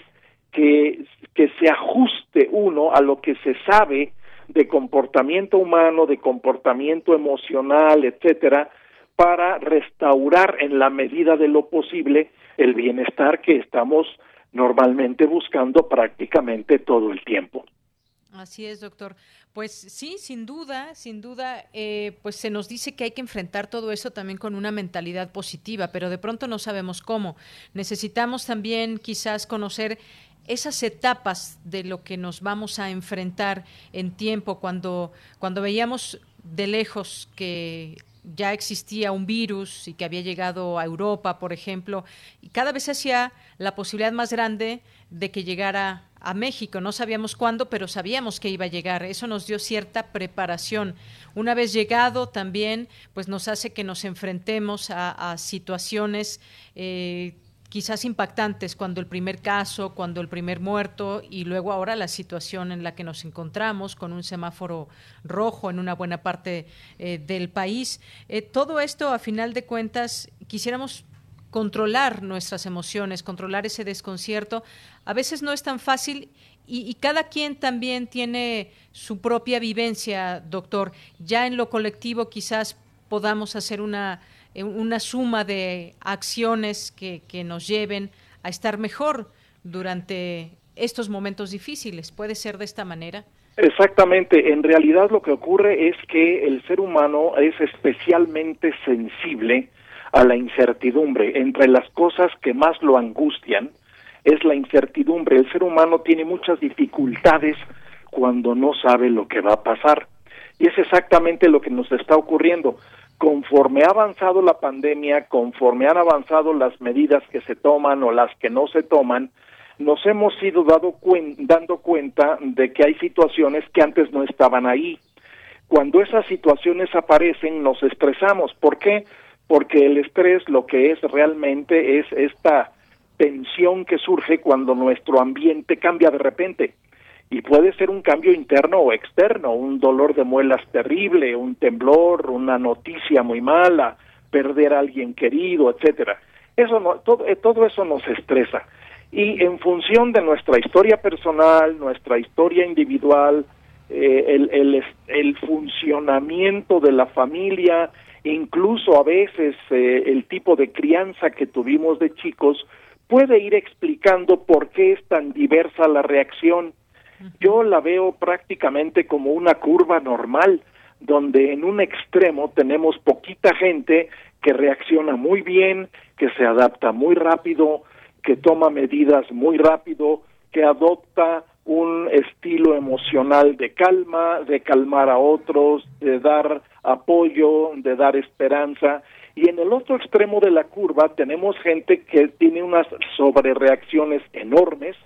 que, que se ajuste uno a lo que se sabe de comportamiento humano, de comportamiento emocional, etcétera, para restaurar en la medida de lo posible el bienestar que estamos normalmente buscando prácticamente todo el tiempo. Así es, doctor. Pues sí, sin duda, sin duda, eh, pues se nos dice que hay que enfrentar todo eso también con una mentalidad positiva, pero de pronto no sabemos cómo. Necesitamos también quizás conocer esas etapas de lo que nos vamos a enfrentar en tiempo, cuando, cuando veíamos de lejos que ya existía un virus y que había llegado a Europa, por ejemplo, y cada vez se hacía la posibilidad más grande de que llegara a México. No sabíamos cuándo, pero sabíamos que iba a llegar. Eso nos dio cierta preparación. Una vez llegado, también, pues nos hace que nos enfrentemos a, situaciones eh, quizás impactantes cuando el primer caso, cuando el primer muerto y luego ahora la situación en la que nos encontramos con un semáforo rojo en una buena parte eh, del país. Eh, todo esto, a final de cuentas, quisiéramos controlar nuestras emociones, controlar ese desconcierto. A veces no es tan fácil y, y, cada quien también tiene su propia vivencia, doctor. Ya en lo colectivo quizás podamos hacer una eh, una suma de acciones que, que nos lleven a estar mejor durante estos momentos difíciles. ¿Puede ser de esta manera? Exactamente. En realidad lo que ocurre es que el ser humano es especialmente sensible a la incertidumbre. Entre las cosas que más lo angustian es la incertidumbre. El ser humano tiene muchas dificultades cuando no sabe lo que va a pasar. Y es exactamente lo que nos está ocurriendo conforme ha avanzado la pandemia, conforme han avanzado las medidas que se toman o las que no se toman, nos hemos ido dando cuenta de que hay situaciones que antes no estaban ahí. Cuando esas situaciones aparecen, nos estresamos. ¿Por qué? Porque el estrés lo que es realmente es esta tensión que surge cuando nuestro ambiente cambia de repente y puede ser un cambio interno o externo, un dolor de muelas terrible, un temblor, una noticia muy mala, perder a alguien querido, etcétera. Eso no, todo, eh, eso nos estresa. Y en función de nuestra historia personal, nuestra historia individual, eh, el, el, el, funcionamiento de la familia, incluso a veces eh, el tipo de crianza que tuvimos de chicos, puede ir explicando por qué es tan diversa la reacción. Yo la veo prácticamente como una curva normal, donde en un extremo tenemos poquita gente que reacciona muy bien, que se adapta muy rápido, que toma medidas muy rápido, que adopta un estilo emocional de calma, de calmar a otros, de dar apoyo, de dar esperanza. Y en el otro extremo de la curva tenemos gente que tiene unas sobrereacciones enormes,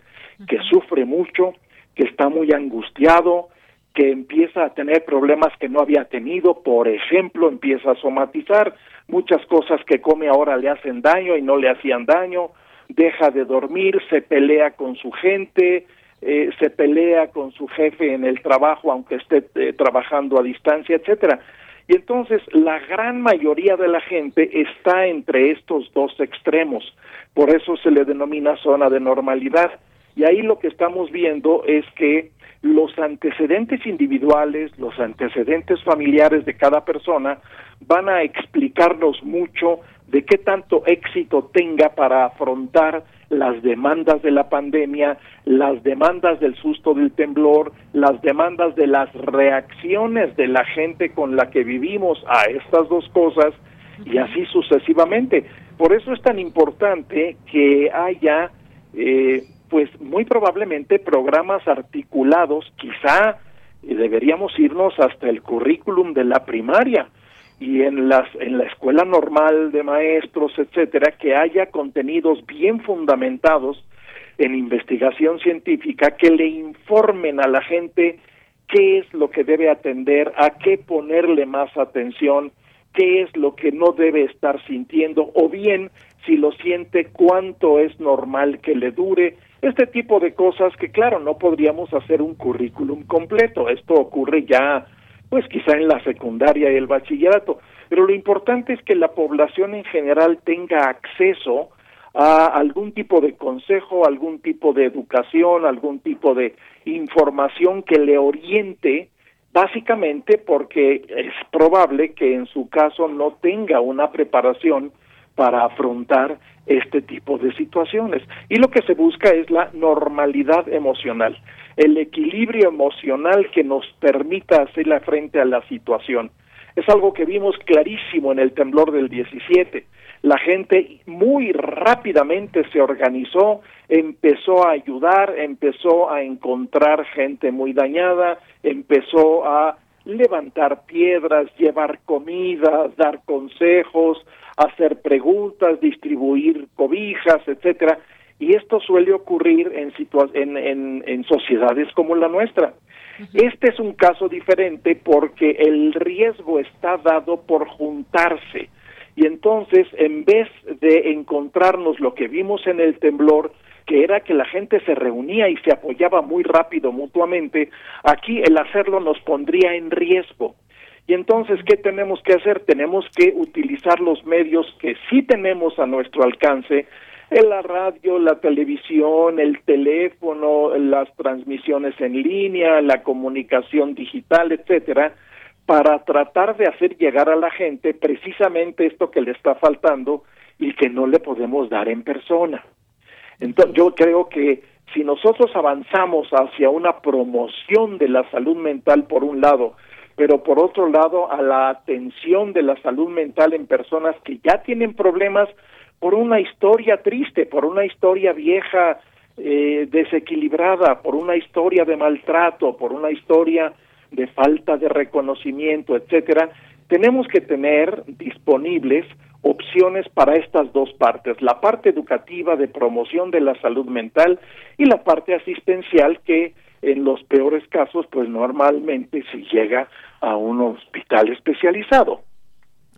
que sufre mucho, que está muy angustiado, que empieza a tener problemas que no había tenido, por ejemplo, empieza a somatizar, muchas cosas que come ahora le hacen daño y no le hacían daño, deja de dormir, se pelea con su gente, eh, se pelea con su jefe en el trabajo aunque esté eh, trabajando a distancia, etcétera. Y entonces la gran mayoría de la gente está entre estos dos extremos, por eso se le denomina zona de normalidad. Y ahí lo que estamos viendo es que los antecedentes individuales, los antecedentes familiares de cada persona van a explicarnos mucho de qué tanto éxito tenga para afrontar las demandas de la pandemia, las demandas del susto del temblor, las demandas de las reacciones de la gente con la que vivimos a estas dos cosas y así sucesivamente. Por eso es tan importante que haya eh, pues muy probablemente programas articulados, quizá deberíamos irnos hasta el currículum de la primaria, y en las en la escuela normal de maestros, etcétera, que haya contenidos bien fundamentados en investigación científica que le informen a la gente qué es lo que debe atender, a qué ponerle más atención, qué es lo que no debe estar sintiendo o bien si lo siente cuánto es normal que le dure, este tipo de cosas que claro, no podríamos hacer un currículum completo, esto ocurre ya pues quizá en la secundaria y el bachillerato, pero lo importante es que la población en general tenga acceso a algún tipo de consejo, algún tipo de educación, algún tipo de información que le oriente, básicamente porque es probable que en su caso no tenga una preparación para afrontar este tipo de situaciones. Y lo que se busca es la normalidad emocional, el equilibrio emocional que nos permita hacerle frente a la situación. Es algo que vimos clarísimo en el temblor del 17. La gente muy rápidamente se organizó, empezó a ayudar, empezó a encontrar gente muy dañada, empezó a levantar piedras, llevar comida, dar consejos, hacer preguntas, distribuir cobijas, etcétera, y esto suele ocurrir en, en, en, en sociedades como la nuestra. Este es un caso diferente porque el riesgo está dado por juntarse. Y entonces, en vez de encontrarnos lo que vimos en el temblor, que era que la gente se reunía y se apoyaba muy rápido mutuamente, aquí el hacerlo nos pondría en riesgo. Y entonces, ¿qué tenemos que hacer? Tenemos que utilizar los medios que sí tenemos a nuestro alcance, la radio, la televisión, el teléfono, las transmisiones en línea, la comunicación digital, etcétera, para tratar de hacer llegar a la gente precisamente esto que le está faltando y que no le podemos dar en persona. Entonces, yo creo que si nosotros avanzamos hacia una promoción de la salud mental por un lado, pero por otro lado a la atención de la salud mental en personas que ya tienen problemas por una historia triste, por una historia vieja eh, desequilibrada, por una historia de maltrato, por una historia de falta de reconocimiento, etcétera, tenemos que tener disponibles opciones para estas dos partes, la parte educativa de promoción de la salud mental y la parte asistencial que en los peores casos pues normalmente se llega a un hospital especializado.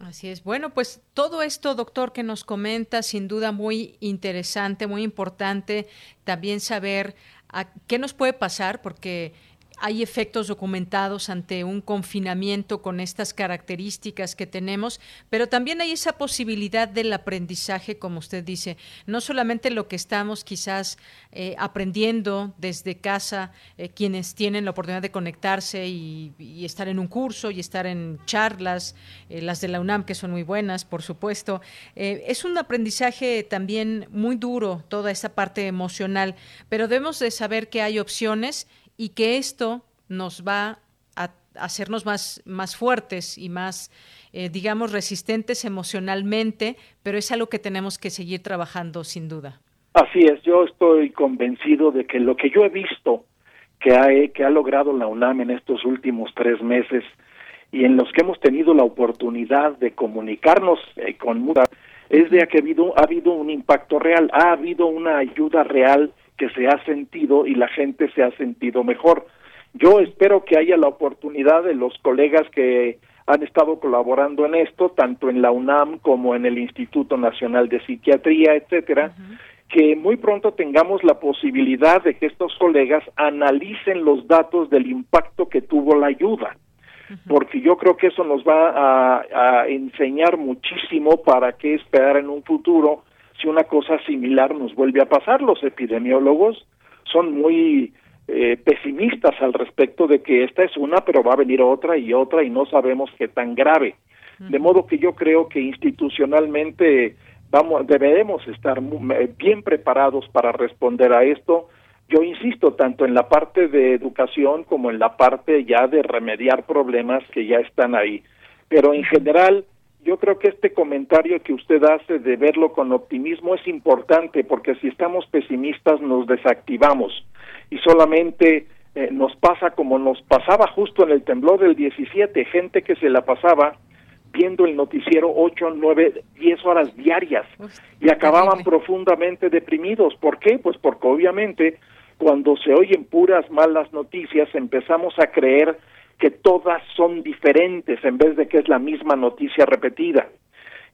Así es. Bueno, pues todo esto, doctor, que nos comenta, sin duda muy interesante, muy importante también saber a qué nos puede pasar, porque hay efectos documentados ante un confinamiento con estas características que tenemos, pero también hay esa posibilidad del aprendizaje, como usted dice, no solamente lo que estamos quizás eh, aprendiendo desde casa, eh, quienes tienen la oportunidad de conectarse y, estar en un curso y estar en charlas, eh, las de la UNAM, que son muy buenas, por supuesto, es un aprendizaje también muy duro, toda esa parte emocional, pero debemos de saber que hay opciones y que esto nos va a hacernos más, más fuertes y más, eh, digamos, resistentes emocionalmente, pero es algo que tenemos que seguir trabajando sin duda. Así es, yo estoy convencido de que lo que yo he visto que ha, que ha logrado la UNAM en estos últimos tres meses y en los que hemos tenido la oportunidad de comunicarnos eh, con muda es de que ha habido, ha habido un impacto real, ha habido una ayuda real que se ha sentido y la gente se ha sentido mejor. Yo espero que haya la oportunidad de los colegas que han estado colaborando en esto, tanto en la UNAM como en el Instituto Nacional de Psiquiatría, etcétera, que muy pronto tengamos la posibilidad de que estos colegas analicen los datos del impacto que tuvo la ayuda, porque yo creo que eso nos va a, a enseñar muchísimo para qué esperar en un futuro si una cosa similar nos vuelve a pasar. Los epidemiólogos son muy eh, pesimistas al respecto de que esta es una, pero va a venir otra y otra y no sabemos qué tan grave. De modo que yo creo que institucionalmente vamos debemos estar eh, bien preparados para responder a esto. Yo insisto tanto en la parte de educación como en la parte ya de remediar problemas que ya están ahí. Pero en general yo creo que este comentario que usted hace de verlo con optimismo es importante porque si estamos pesimistas nos desactivamos y solamente eh, nos pasa como nos pasaba justo en el temblor del 17, gente que se la pasaba viendo el noticiero 8, 9, 10 horas diarias y acababan profundamente deprimidos. ¿Por qué? Pues porque obviamente cuando se oyen puras malas noticias empezamos a creer que todas son diferentes en vez de que es la misma noticia repetida.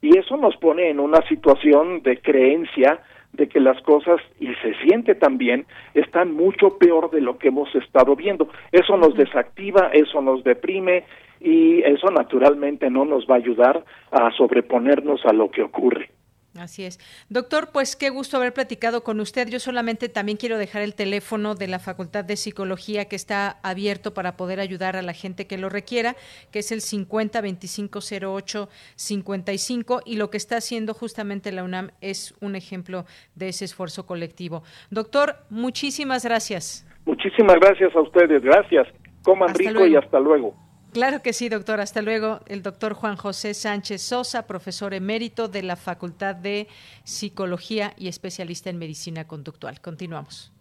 Y eso nos pone en una situación de creencia de que las cosas, y se siente también, están mucho peor de lo que hemos estado viendo. Eso nos desactiva, eso nos deprime y eso naturalmente no nos va a ayudar a sobreponernos a lo que ocurre. Así es. Doctor, pues qué gusto haber platicado con usted. Yo solamente también quiero dejar el teléfono de la Facultad de Psicología que está abierto para poder ayudar a la gente que lo requiera, que es el 50 25 08 55 y lo que está haciendo justamente la UNAM es un ejemplo de ese esfuerzo colectivo. Doctor, muchísimas gracias. Muchísimas gracias a ustedes. Gracias. Coman rico y hasta luego. Claro que sí, doctor. Hasta luego. El doctor Juan José Sánchez Sosa, profesor emérito de la Facultad de Psicología y especialista en medicina conductual. Continuamos.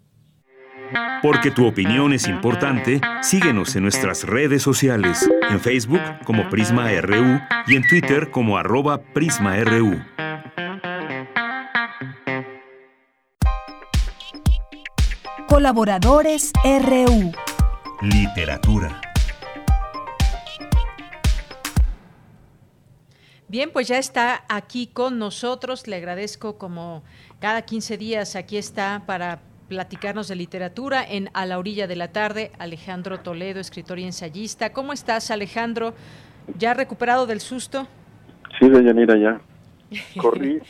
Porque tu opinión es importante, síguenos en nuestras redes sociales, en Facebook como Prisma RU y en Twitter como arroba PrismaRU. Colaboradores RU. Literatura. Bien, pues ya está aquí con nosotros. Le agradezco como cada 15 días aquí está para platicarnos de literatura en A la orilla de la tarde, Alejandro Toledo, escritor y ensayista. ¿Cómo estás, Alejandro? ¿Ya recuperado del susto? Sí, Deyanira, ya. Corrí.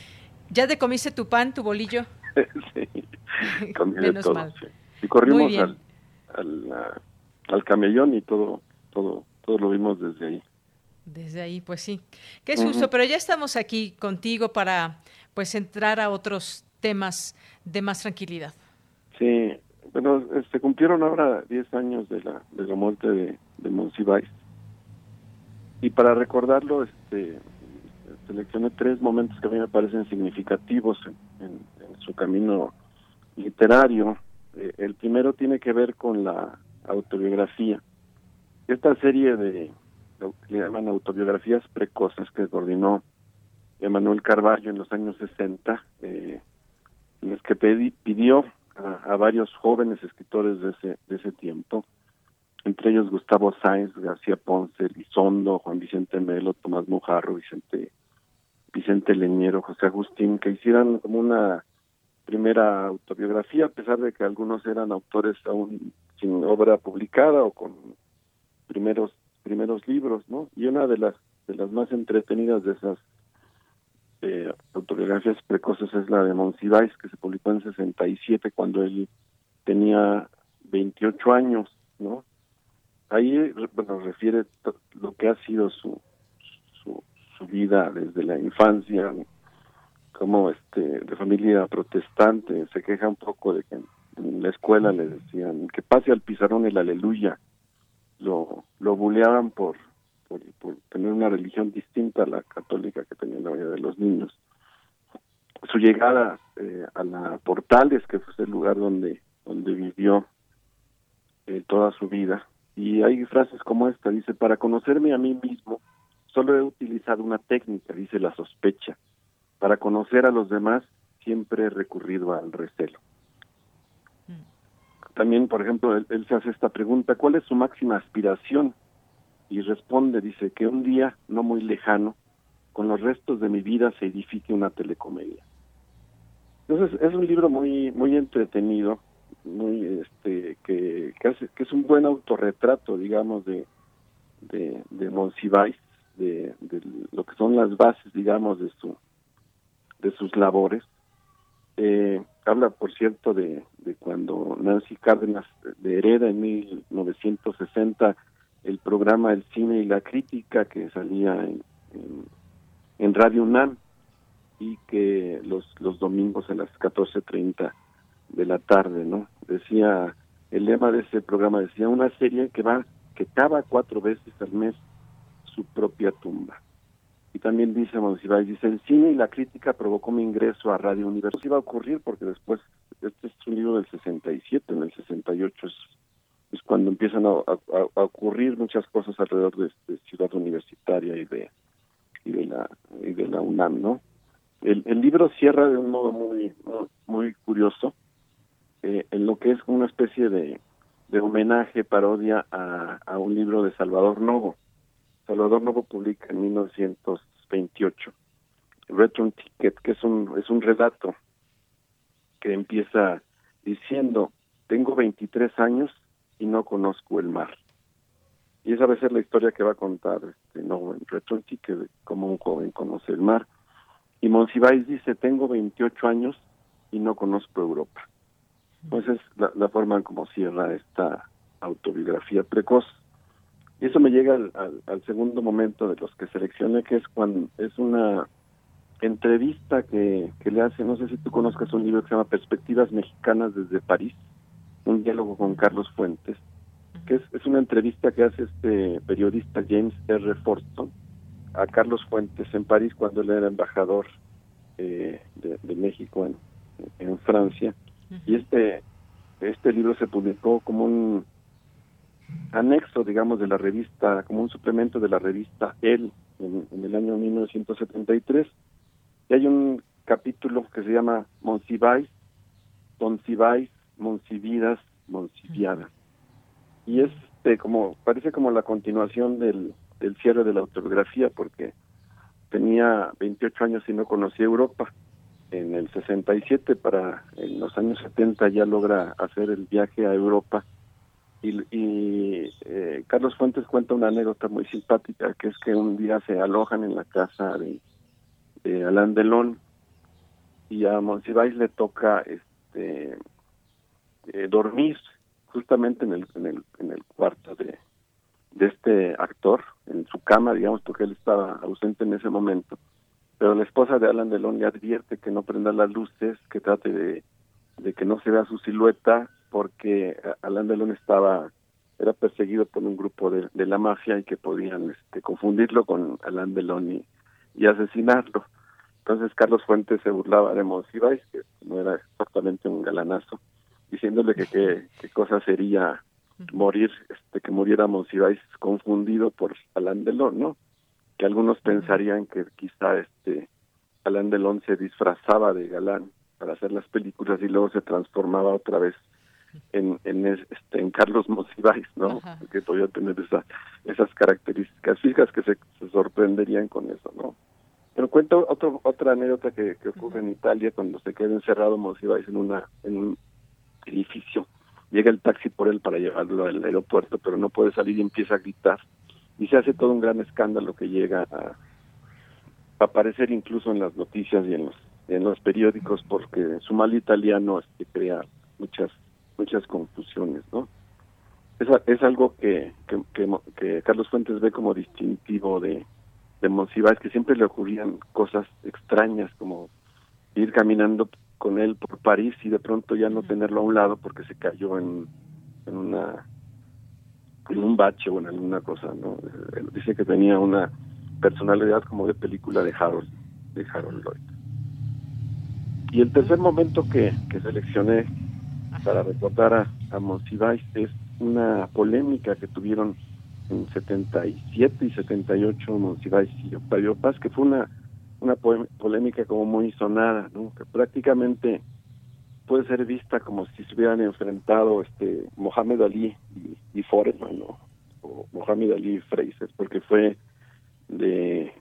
¿Ya te comiste tu pan, tu bolillo? sí, comí de todo. Y corrimos al, al, al camellón y todo, todo, todo lo vimos desde ahí. Desde ahí, pues sí. Qué susto, pero ya estamos aquí contigo para pues entrar a otros temas de más tranquilidad. Sí, bueno, se este, cumplieron ahora 10 años de la, de la muerte de, de Monsiváis. Y para recordarlo, este, seleccioné tres momentos que a mí me parecen significativos en, su camino literario. Eh, el primero tiene que ver con la autobiografía. Esta serie de que llaman autobiografías precoces que coordinó Emanuel Carballo en los años 60, eh, en los que pidió a, varios jóvenes escritores de ese, de ese tiempo, entre ellos Gustavo Sáenz, García Ponce, Lizondo, Juan Vicente Melo, Tomás Mujarro, Vicente, Vicente Leñero, José Agustín, que hicieran como una primera autobiografía, a pesar de que algunos eran autores aún sin obra publicada o con primeros primeros libros, ¿no? Y una de las de las más entretenidas de esas eh, autobiografías precoces es la de Monsiváis, que se publicó en 67 cuando él tenía 28 años, ¿no? Ahí, bueno, refiere lo que ha sido su, su, su vida desde la infancia, como este de familia protestante, se queja un poco de que en la escuela le decían que pase al pizarrón el aleluya, lo, lo buleaban por, por, tener una religión distinta a la católica que tenía la mayoría de los niños. Su llegada eh, a la Portales, que fue el lugar donde, donde vivió eh, toda su vida, y hay frases como esta, dice, para conocerme a mí mismo, solo he utilizado una técnica, dice la sospecha. Para conocer a los demás, siempre he recurrido al recelo también, por ejemplo, él, se hace esta pregunta, ¿cuál es su máxima aspiración? Y responde, dice, que un día, no muy lejano, con los restos de mi vida se edifique una telecomedia. Entonces, es un libro muy muy entretenido, muy este que, que, es un buen autorretrato, digamos, de, de, de Monsiváis, de, de lo que son las bases, digamos, de su de sus labores. Eh, habla, por cierto, de, de cuando Nancy Cárdenas de hereda en 1960 el programa El cine y la crítica que salía en, en, Radio UNAM y que los, los domingos a las 14.30 de la tarde, ¿no? Decía, el lema de ese programa decía, una serie que va, que cava cuatro veces al mes su propia tumba. Y también dice Monsiváis, dice, el cine y la crítica provocó mi ingreso a Radio Universo. Iba a ocurrir porque después, este es un libro del 67, en el 68 es, es cuando empiezan a, ocurrir muchas cosas alrededor de, Ciudad Universitaria y de, y de la, y de la UNAM, ¿no? El, libro cierra de un modo muy, muy, curioso, eh, en lo que es una especie de, de homenaje, parodia a, a un libro de Salvador Novo. Salvador Novo publica en 1928 Return Ticket, que es un, es un relato que empieza diciendo, tengo 23 años y no conozco el mar. Y esa va a ser la historia que va a contar este, no, en Return Ticket, como un joven conoce el mar. Y Monsiváis dice, tengo 28 años y no conozco Europa. Entonces, la, la forma en como cierra esta autobiografía precoz. Y eso me llega al, al, segundo momento de los que seleccioné, que es cuando es una entrevista que, que le hace, no sé si tú conozcas un libro que se llama Perspectivas Mexicanas desde París, un diálogo con Carlos Fuentes, que es, es una entrevista que hace este periodista James R. Forston a Carlos Fuentes en París cuando él era embajador eh, de, México en, en Francia. Y este, este libro se publicó como un anexo, digamos, de la revista, como un suplemento de la revista El en, el año 1973. Y hay un capítulo que se llama Monsiváis, Monsiváis, Monsividas, Monsiviadas. Y es este, como, parece como la continuación del, del cierre de la autobiografía, porque tenía 28 años y no conocía Europa. En el 67, para en los años 70, ya logra hacer el viaje a Europa y, eh, Carlos Fuentes cuenta una anécdota muy simpática, que es que un día se alojan en la casa de, de Alain Delon y a Monsiváis le toca este eh, dormir justamente en el, en el, en el cuarto de, de este actor, en su cama, digamos, porque él estaba ausente en ese momento. Pero la esposa de Alan Delon le advierte que no prenda las luces, que trate de, de que no se vea su silueta porque Alain Delon estaba era perseguido por un grupo de, la mafia y que podían este, confundirlo con Alain Delon y, y, asesinarlo. Entonces Carlos Fuentes se burlaba de Monsiváis, que no era exactamente un galanazo, diciéndole que qué cosa sería morir, este, que muriera Monsiváis confundido por Alain Delon, ¿no? Que algunos pensarían que quizá este Alain Delon se disfrazaba de galán para hacer las películas y luego se transformaba otra vez en, en, este, en Carlos Monsiváis, ¿no? Que podía tener esa, esas características fijas que se, sorprenderían con eso, ¿no? Pero cuento otro, otra anécdota que, que ocurre en Italia cuando se queda encerrado Monsiváis en, una, en un edificio. Llega el taxi por él para llevarlo al aeropuerto, pero no puede salir y empieza a gritar. Y se hace todo un gran escándalo que llega a, aparecer incluso en las noticias y en los, en los periódicos porque su mal italiano este, crea muchas muchas confusiones, ¿no? Es, es algo que, que, Carlos Fuentes ve como distintivo de, de Monsiváis, que siempre le ocurrían cosas extrañas, como ir caminando con él por París y de pronto ya no tenerlo a un lado porque se cayó en, en una en un bache o en alguna cosa, ¿no? dice que tenía una personalidad como de película de Harold, de Harold Lloyd. Y el tercer momento que, que seleccioné para recordar a, a Monsiváis es una polémica que tuvieron en 77 y 78 Monsiváis y Octavio Paz, que fue una, una polémica como muy sonada, ¿no? que prácticamente puede ser vista como si se hubieran enfrentado este Mohamed Ali y, y o Mohamed Ali y Fraser, porque fue de,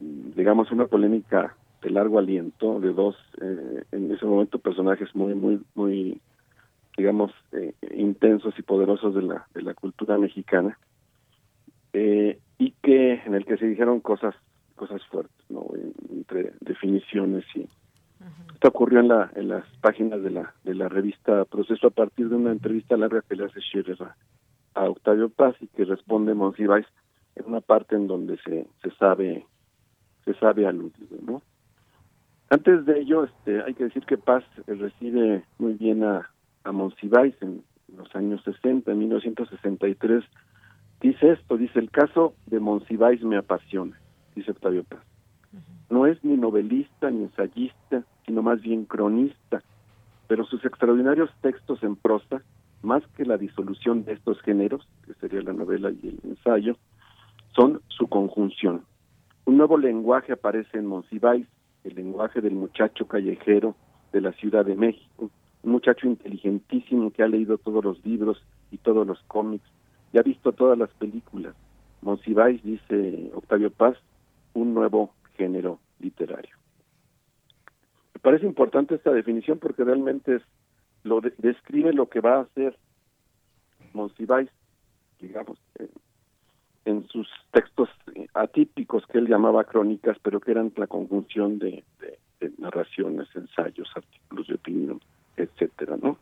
digamos, una polémica de largo aliento de dos, eh, en ese momento, personajes muy, muy, muy digamos, eh, intensos y poderosos de la, de la cultura mexicana, eh, y que en el que se dijeron cosas cosas fuertes, ¿no? entre definiciones y esto ocurrió en la en las páginas de la de la revista Proceso a partir de una entrevista larga que le hace Scherer a, Octavio Paz y que responde Monsiváis en una parte en donde se se sabe se sabe aludido, ¿no? Antes de ello, este, hay que decir que Paz recibe muy bien a, a Monsiváis en los años 60, en 1963, dice esto, dice, el caso de Monsiváis me apasiona, dice Octavio Paz. No es ni novelista ni ensayista, sino más bien cronista, pero sus extraordinarios textos en prosa, más que la disolución de estos géneros, que sería la novela y el ensayo, son su conjunción. Un nuevo lenguaje aparece en Monsiváis, el lenguaje del muchacho callejero de la Ciudad de México, un muchacho inteligentísimo que ha leído todos los libros y todos los cómics y ha visto todas las películas. Monsiváis, dice Octavio Paz, un nuevo género literario. Me parece importante esta definición porque realmente es, lo describe lo que va a hacer Monsiváis, digamos, en sus textos atípicos que él llamaba crónicas, pero que eran la conjunción de, narraciones, ensayos, artículos de opinión, etcétera, ¿no?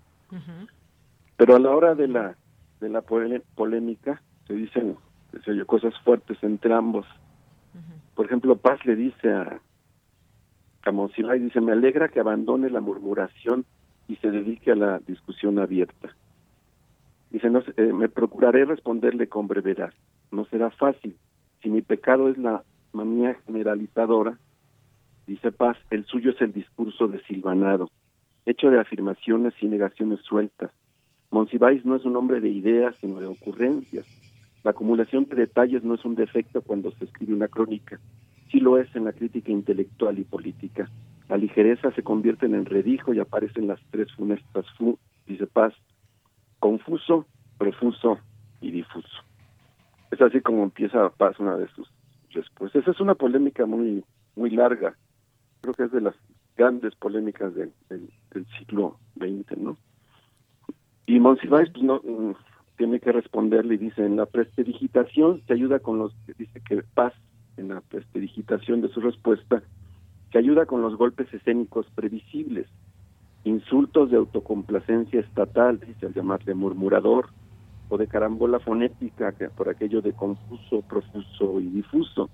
Pero a la hora de la de la polémica se dicen cosas fuertes entre ambos. Por ejemplo, Paz le dice a, a dice, me alegra que abandone la murmuración y se dedique a la discusión abierta. Dice, no, eh, me procuraré responderle con brevedad. No será fácil. Si mi pecado es la manía generalizadora, dice Paz, el suyo es el discurso desilvanado, hecho de afirmaciones y negaciones sueltas. Monsiváis no es un hombre de ideas, sino de ocurrencias. La acumulación de detalles no es un defecto cuando se escribe una crónica, sí lo es en la crítica intelectual y política. La ligereza se convierte en enredijo y aparecen las tres funestas fu, dice Paz, confuso, profuso y difuso. Es así como empieza Paz una de sus respuestas. Esa es una polémica muy muy larga. Creo que es de las grandes polémicas del, del, siglo XX, ¿no? Y Monsiváis pues no mm, tiene que responderle y dice en la prestidigitación se ayuda con los dice que Paz en la prestidigitación de su respuesta se ayuda con los golpes escénicos previsibles insultos de autocomplacencia estatal, dice al llamarle murmurador, o de carambola fonética por aquello de confuso, profuso y difuso.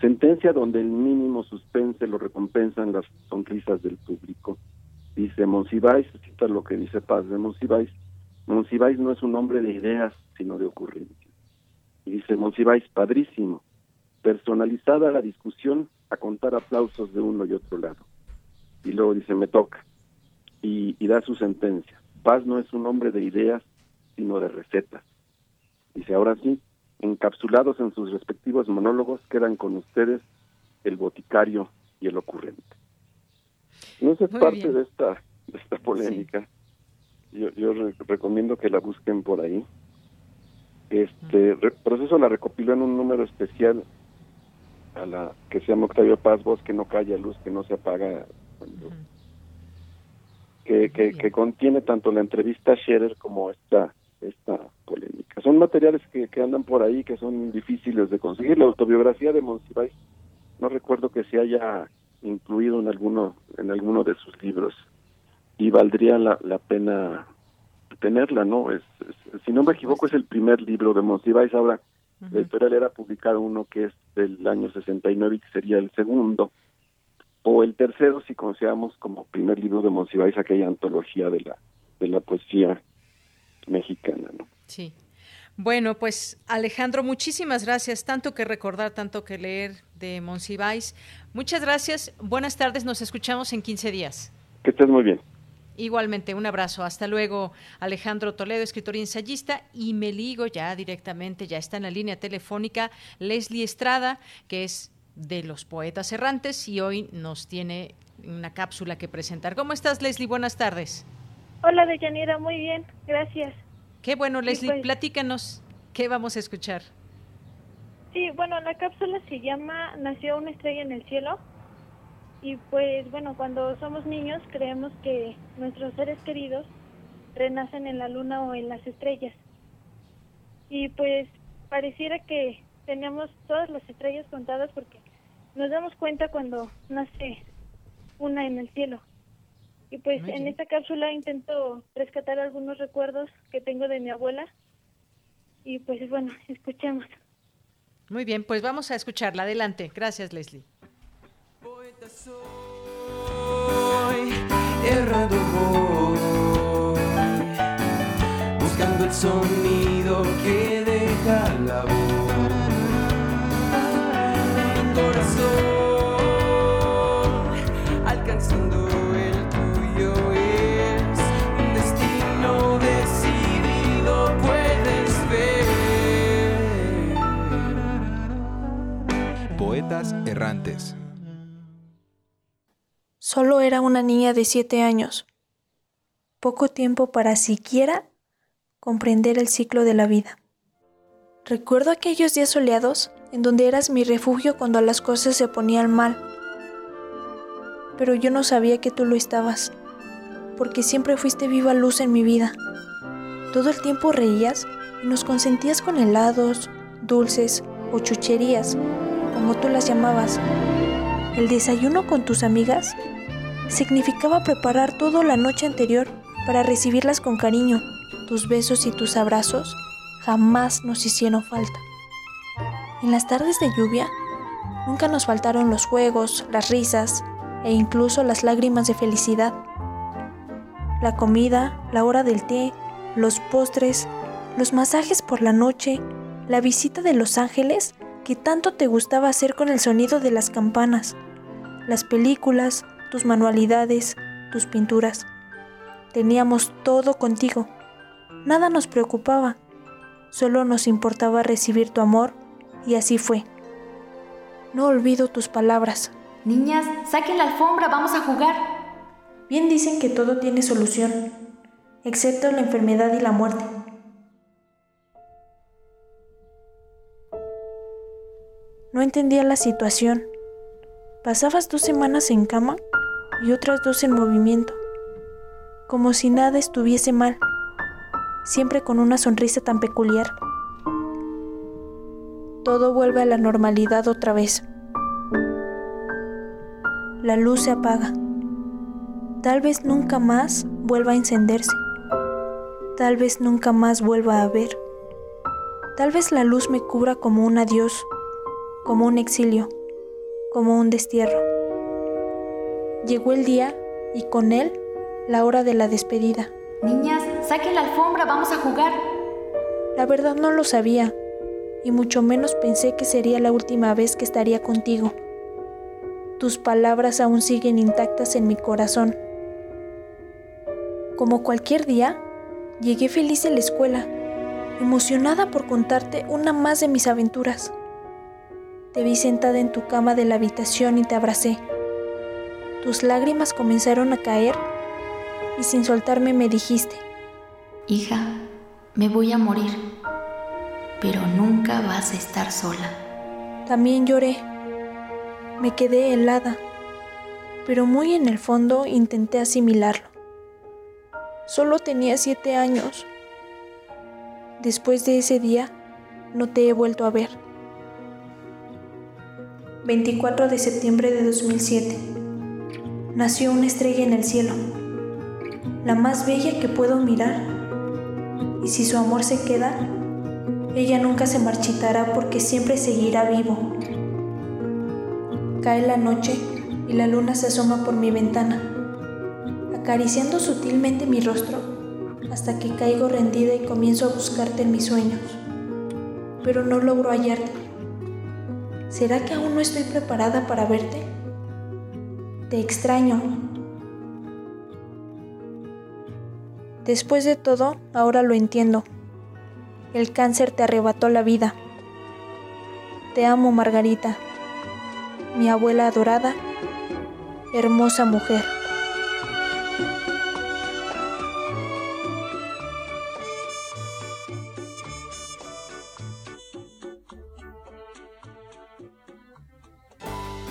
Sentencia donde el mínimo suspense lo recompensan las sonrisas del público. Dice Monsiváis, cita lo que dice Paz de Monsiváis, Monsiváis no es un hombre de ideas, sino de ocurrencias. Y dice Monsiváis, padrísimo, personalizada la discusión a contar aplausos de uno y otro lado. Y luego dice, me toca y, da su sentencia. Paz no es un hombre de ideas, sino de recetas. Dice, ahora sí, encapsulados en sus respectivos monólogos, quedan con ustedes el boticario y el ocurrente. No es parte de esta, de esta polémica. Yo, yo recomiendo que la busquen por ahí. Este proceso la recopiló en un número especial a la que se llama Octavio Paz, voz que no calla, luz que no se apaga cuando que, contiene tanto la entrevista a Scherer como esta, esta polémica. Son materiales que, que andan por ahí que son difíciles de conseguir. La autobiografía de Monsiváis no recuerdo que se haya incluido en alguno, en alguno de sus libros y valdría la, la pena tenerla, ¿no? Es, si no me equivoco es el primer libro de Monsiváis, ahora la editorial era publicado uno que es del año 69 y que sería el segundo o el tercero si consideramos como primer libro de Monsiváis aquella antología de la de la poesía mexicana, ¿no? Sí. Bueno, pues Alejandro, muchísimas gracias. Tanto que recordar, tanto que leer de Monsiváis. Muchas gracias. Buenas tardes. Nos escuchamos en 15 días. Que estés muy bien. Igualmente, un abrazo. Hasta luego, Alejandro Toledo, escritor y ensayista. Y me ligo ya directamente, ya está en la línea telefónica, Leslie Estrada, que es de los poetas errantes y hoy nos tiene una cápsula que presentar. ¿Cómo estás, Leslie? Buenas tardes. Hola, Deyanira, muy bien, gracias. Qué bueno, Leslie, pues platícanos, ¿qué vamos a escuchar? Sí, bueno, la cápsula se llama Nació una estrella en el cielo. Y pues bueno, cuando somos niños creemos que nuestros seres queridos renacen en la luna o en las estrellas. Y pues pareciera que tenemos todas las estrellas contadas porque nos damos cuenta cuando nace una en el cielo. Y pues en esta cápsula intento rescatar algunos recuerdos que tengo de mi abuela. Y pues bueno, escuchemos. Muy bien, pues vamos a escucharla. Adelante. Gracias, Leslie. buscando el sonido que deja la voz. Errantes. Solo era una niña de siete años. Poco tiempo para siquiera comprender el ciclo de la vida. Recuerdo aquellos días soleados en donde eras mi refugio cuando las cosas se ponían mal. Pero yo no sabía que tú lo estabas, porque siempre fuiste viva luz en mi vida. Todo el tiempo reías y nos consentías con helados, dulces o chucherías, como tú las llamabas. El desayuno con tus amigas significaba preparar todo la noche anterior para recibirlas con cariño. Tus besos y tus abrazos jamás nos hicieron falta. En las tardes de lluvia, nunca nos faltaron los juegos, las risas e incluso las lágrimas de felicidad. La comida, la hora del té, los postres, los masajes por la noche, la visita de los ángeles que tanto te gustaba hacer con el sonido de las campanas, las películas, tus manualidades, tus pinturas. Teníamos todo contigo. Nada nos preocupaba. Solo nos importaba recibir tu amor y así fue. No olvido tus palabras. Niñas, saquen la alfombra, vamos a jugar. Bien dicen que todo tiene solución, excepto la enfermedad y la muerte. No entendía la situación. Pasabas dos semanas en cama y otras dos en movimiento, como si nada estuviese mal, siempre con una sonrisa tan peculiar. Todo vuelve a la normalidad otra vez. La luz se apaga. Tal vez nunca más vuelva a encenderse. Tal vez nunca más vuelva a ver. Tal vez la luz me cubra como un adiós, como un exilio, como un destierro. Llegó el día y con él la hora de la despedida. Niñas, saquen la alfombra, vamos a jugar. La verdad no lo sabía, y mucho menos pensé que sería la última vez que estaría contigo. Tus palabras aún siguen intactas en mi corazón. Como cualquier día, llegué feliz a la escuela, emocionada por contarte una más de mis aventuras. Te vi sentada en tu cama de la habitación y te abracé. Tus lágrimas comenzaron a caer y sin soltarme me dijiste, Hija, me voy a morir, pero nunca vas a estar sola. También lloré. Me quedé helada, pero muy en el fondo intenté asimilarlo. Solo tenía siete años. Después de ese día, no te he vuelto a ver. 24 de septiembre de 2007 nació una estrella en el cielo, la más bella que puedo mirar. Y si su amor se queda, ella nunca se marchitará porque siempre seguirá vivo. Cae la noche y la luna se asoma por mi ventana, acariciando sutilmente mi rostro hasta que caigo rendida y comienzo a buscarte en mis sueños. Pero no logro hallarte. ¿Será que aún no estoy preparada para verte? Te extraño. Después de todo, ahora lo entiendo. El cáncer te arrebató la vida. Te amo, Margarita, mi abuela adorada, hermosa mujer.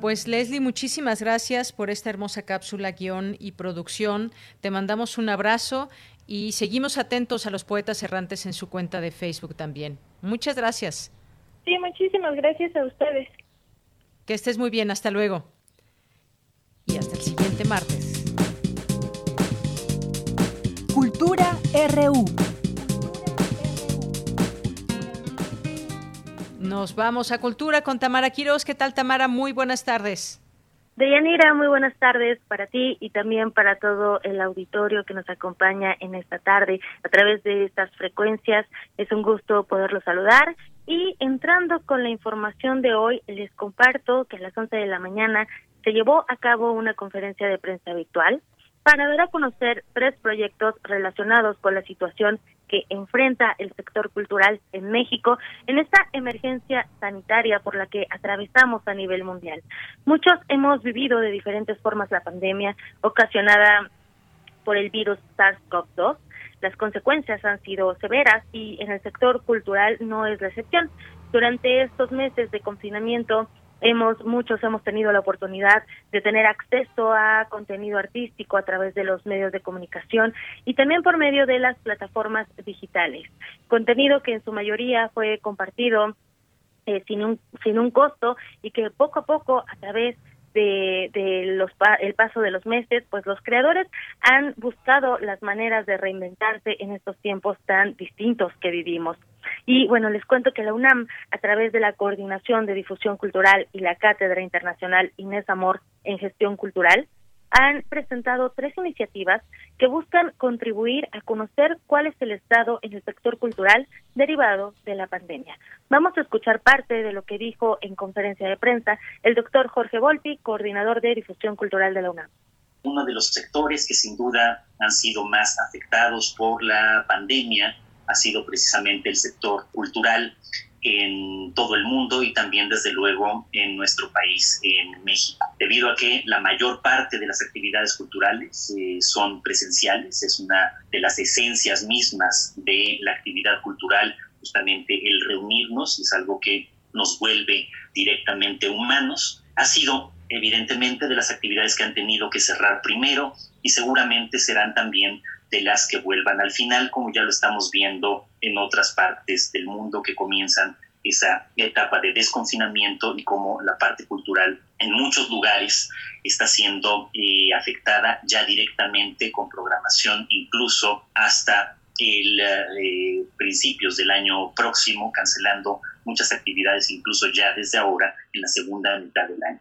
pues Leslie, muchísimas gracias por esta hermosa cápsula, guion y producción. Te mandamos un abrazo y seguimos atentos a los poetas errantes en su cuenta de Facebook también. Muchas gracias. Sí, muchísimas gracias a ustedes. Que estés muy bien, hasta luego. Y hasta el siguiente martes. Cultura RU. Nos vamos a Cultura con Tamara Quiroz. ¿Qué tal, Tamara? Muy buenas tardes. Deyanira, muy buenas tardes para ti y también para todo el auditorio que nos acompaña en esta tarde a través de estas frecuencias. Es un gusto poderlo saludar. Y entrando con la información de hoy, les comparto que a las 11 de la mañana se llevó a cabo una conferencia de prensa virtual para dar a conocer tres proyectos relacionados con la situación que enfrenta el sector cultural en México en esta emergencia sanitaria por la que atravesamos a nivel mundial. Muchos hemos vivido de diferentes formas la pandemia ocasionada por el virus SARS-CoV-2. Las consecuencias han sido severas y en el sector cultural no es la excepción. Durante estos meses de confinamiento, hemos muchos hemos tenido la oportunidad de tener acceso a contenido artístico a través de los medios de comunicación y también por medio de las plataformas digitales. Contenido que en su mayoría fue compartido eh, sin un sin un costo y que poco a poco a través de, de los el paso de los meses, pues los creadores han buscado las maneras de reinventarse en estos tiempos tan distintos que vivimos. Y bueno, les cuento que la UNAM, a través de la Coordinación de Difusión Cultural y la Cátedra Internacional Inés Amor en Gestión Cultural, han presentado tres iniciativas que buscan contribuir a conocer cuál es el estado en el sector cultural derivado de la pandemia. Vamos a escuchar parte de lo que dijo en conferencia de prensa el doctor Jorge Volpi, coordinador de difusión cultural de la UNAM. Uno de los sectores que sin duda han sido más afectados por la pandemia ha sido precisamente el sector cultural en todo el mundo y también desde luego en nuestro país, en México. Debido a que la mayor parte de las actividades culturales eh, son presenciales, es una de las esencias mismas de la actividad cultural, justamente el reunirnos, es algo que nos vuelve directamente humanos. Ha sido evidentemente de las actividades que han tenido que cerrar primero y seguramente serán también de las que vuelvan al final, como ya lo estamos viendo en otras partes del mundo que comienzan esa etapa de desconfinamiento y como la parte cultural en muchos lugares está siendo eh, afectada ya directamente con programación incluso hasta el eh, principios del año próximo, cancelando muchas actividades incluso ya desde ahora en la segunda mitad del año.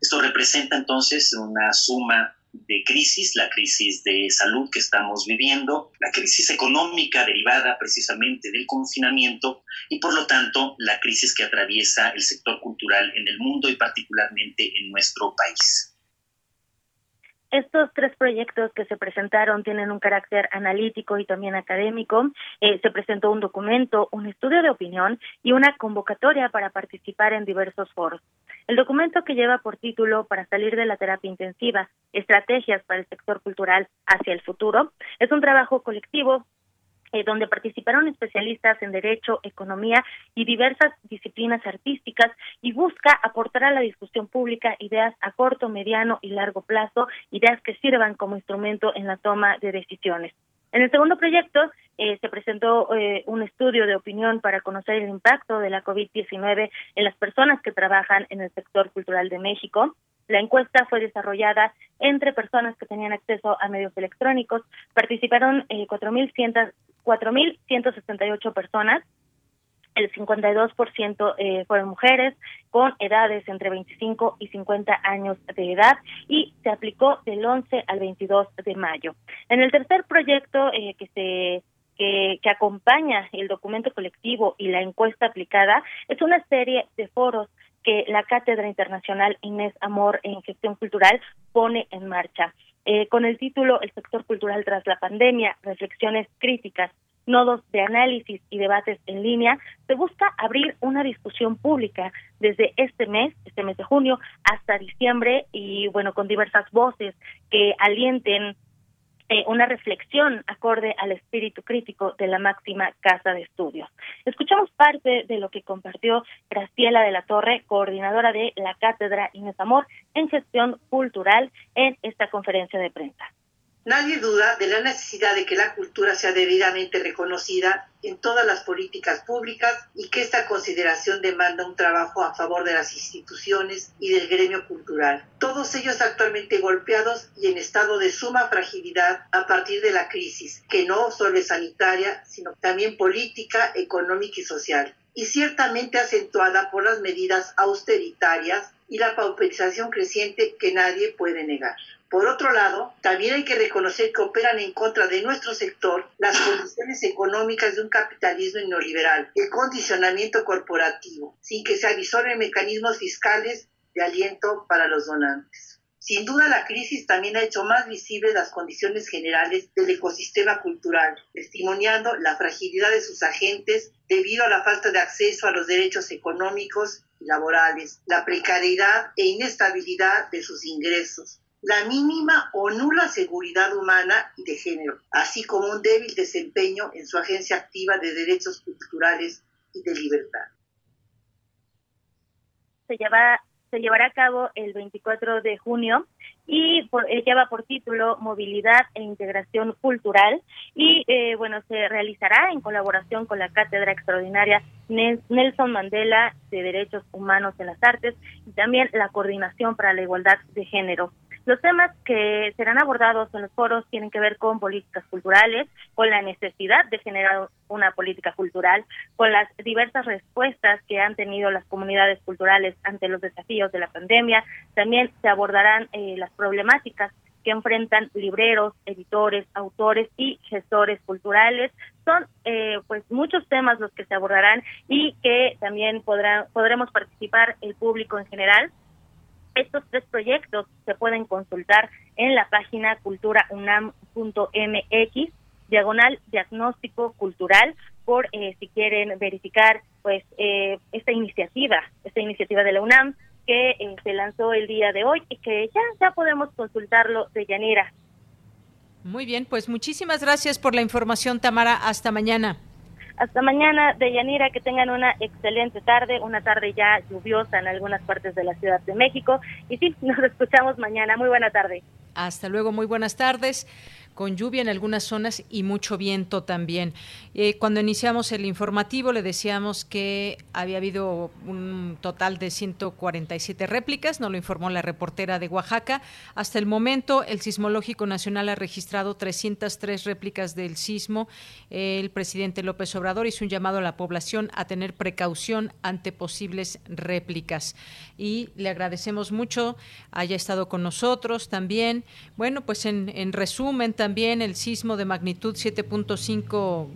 Esto representa entonces una suma de crisis, la crisis de salud que estamos viviendo, la crisis económica derivada precisamente del confinamiento y por lo tanto la crisis que atraviesa el sector cultural en el mundo y particularmente en nuestro país. Estos tres proyectos que se presentaron tienen un carácter analítico y también académico. Eh, se presentó un documento, un estudio de opinión y una convocatoria para participar en diversos foros. El documento que lleva por título Para salir de la terapia intensiva, estrategias para el sector cultural hacia el futuro, es un trabajo colectivo eh, donde participaron especialistas en derecho, economía y diversas disciplinas artísticas y busca aportar a la discusión pública ideas a corto, mediano y largo plazo, ideas que sirvan como instrumento en la toma de decisiones. En el segundo proyecto eh, se presentó eh, un estudio de opinión para conocer el impacto de la COVID-19 en las personas que trabajan en el sector cultural de México. La encuesta fue desarrollada entre personas que tenían acceso a medios electrónicos. Participaron eh, 4.168 personas. El 52% eh, fueron mujeres con edades entre 25 y 50 años de edad y se aplicó del 11 al 22 de mayo. En el tercer proyecto eh, que se que, acompaña el documento colectivo y la encuesta aplicada es una serie de foros que la Cátedra Internacional Inés Amor en Gestión Cultural pone en marcha. Eh, con el título El sector cultural tras la pandemia, reflexiones críticas, nodos de análisis y debates en línea, se busca abrir una discusión pública desde este mes, este mes de junio, hasta diciembre y bueno, con diversas voces que alienten eh, una reflexión acorde al espíritu crítico de la máxima casa de estudios. Escuchamos parte de lo que compartió Graciela de la Torre, coordinadora de la Cátedra Inés Amor en Gestión Cultural en esta conferencia de prensa. Nadie duda de la necesidad de que la cultura sea debidamente reconocida en todas las políticas públicas y que esta consideración demanda un trabajo a favor de las instituciones y del gremio cultural. Todos ellos actualmente golpeados y en estado de suma fragilidad a partir de la crisis, que no solo es sanitaria, sino también política, económica y social y ciertamente acentuada por las medidas austeritarias y la pauperización creciente que nadie puede negar. Por otro lado, también hay que reconocer que operan en contra de nuestro sector las condiciones económicas de un capitalismo neoliberal, el condicionamiento corporativo, sin que se avisoren mecanismos fiscales de aliento para los donantes. Sin duda, la crisis también ha hecho más visibles las condiciones generales del ecosistema cultural, testimoniando la fragilidad de sus agentes debido a la falta de acceso a los derechos económicos y laborales, la precariedad e inestabilidad de sus ingresos, la mínima o nula seguridad humana de género, así como un débil desempeño en su agencia activa de derechos culturales y de libertad. Se, se llevará a cabo el 24 de junio y por, eh, lleva por título Movilidad e Integración Cultural y eh, bueno, se realizará en colaboración con la Cátedra Extraordinaria Nelson Mandela de Derechos Humanos en las Artes y también la Coordinación para la Igualdad de Género. Los temas que serán abordados en los foros tienen que ver con políticas culturales, con la necesidad de generar una política cultural, con las diversas respuestas que han tenido las comunidades culturales ante los desafíos de la pandemia. También se abordarán eh, las problemáticas que enfrentan libreros, editores, autores y gestores culturales. Son eh, pues muchos temas los que se abordarán y que también podremos participar el público en general estos tres proyectos se pueden consultar en la página culturaunam.mx, diagonal diagnóstico cultural, por eh, si quieren verificar pues eh, esta iniciativa, esta iniciativa de la UNAM que eh, se lanzó el día de hoy y que ya, ya podemos consultarlo de Yanira. Muy bien, pues muchísimas gracias por la información, Tamara. Hasta mañana. Hasta mañana, Deyanira, que tengan una excelente tarde, una tarde ya lluviosa en algunas partes de la Ciudad de México. Y sí, nos escuchamos mañana. Muy buena tarde. Hasta luego, muy buenas tardes con lluvia en algunas zonas y mucho viento también. Eh, cuando iniciamos el informativo le decíamos que había habido un total de 147 réplicas, nos lo informó la reportera de Oaxaca. Hasta el momento el Sismológico Nacional ha registrado 303 réplicas del sismo. El presidente López Obrador hizo un llamado a la población a tener precaución ante posibles réplicas. Y le agradecemos mucho haya estado con nosotros también. Bueno, pues en, en resumen, también el sismo de magnitud 7.5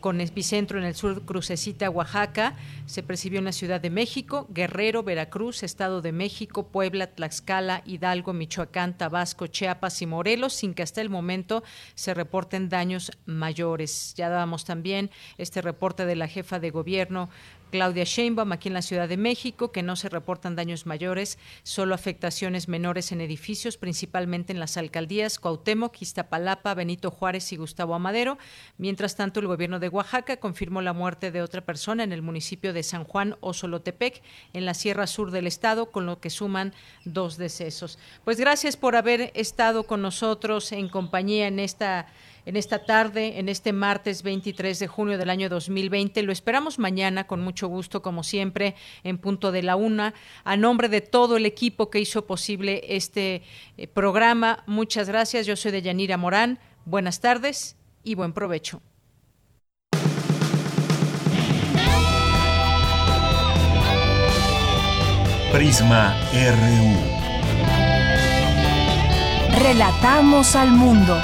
con epicentro en el sur Crucecita, Oaxaca. Se percibió en la Ciudad de México, Guerrero, Veracruz, Estado de México, Puebla, Tlaxcala, Hidalgo, Michoacán, Tabasco, Chiapas y Morelos, sin que hasta el momento se reporten daños mayores. Ya dábamos también este reporte de la jefa de gobierno Claudia Sheinbaum aquí en la Ciudad de México, que no se reportan daños mayores, solo afectaciones menores en edificios, principalmente en las alcaldías Cuauhtémoc, Iztapalapa, Benito Juárez y Gustavo Amadero. Mientras tanto, el gobierno de Oaxaca confirmó la muerte de otra persona en el municipio de San Juan Osolotepec, en la Sierra Sur del estado, con lo que suman dos decesos. Pues gracias por haber estado con nosotros en compañía en esta en esta tarde, en este martes 23 de junio del año 2020. Lo esperamos mañana con mucho gusto, como siempre, en punto de la una. A nombre de todo el equipo que hizo posible este eh, programa, muchas gracias. Yo soy de Yanira Morán. Buenas tardes y buen provecho. Prisma RU. Relatamos al mundo.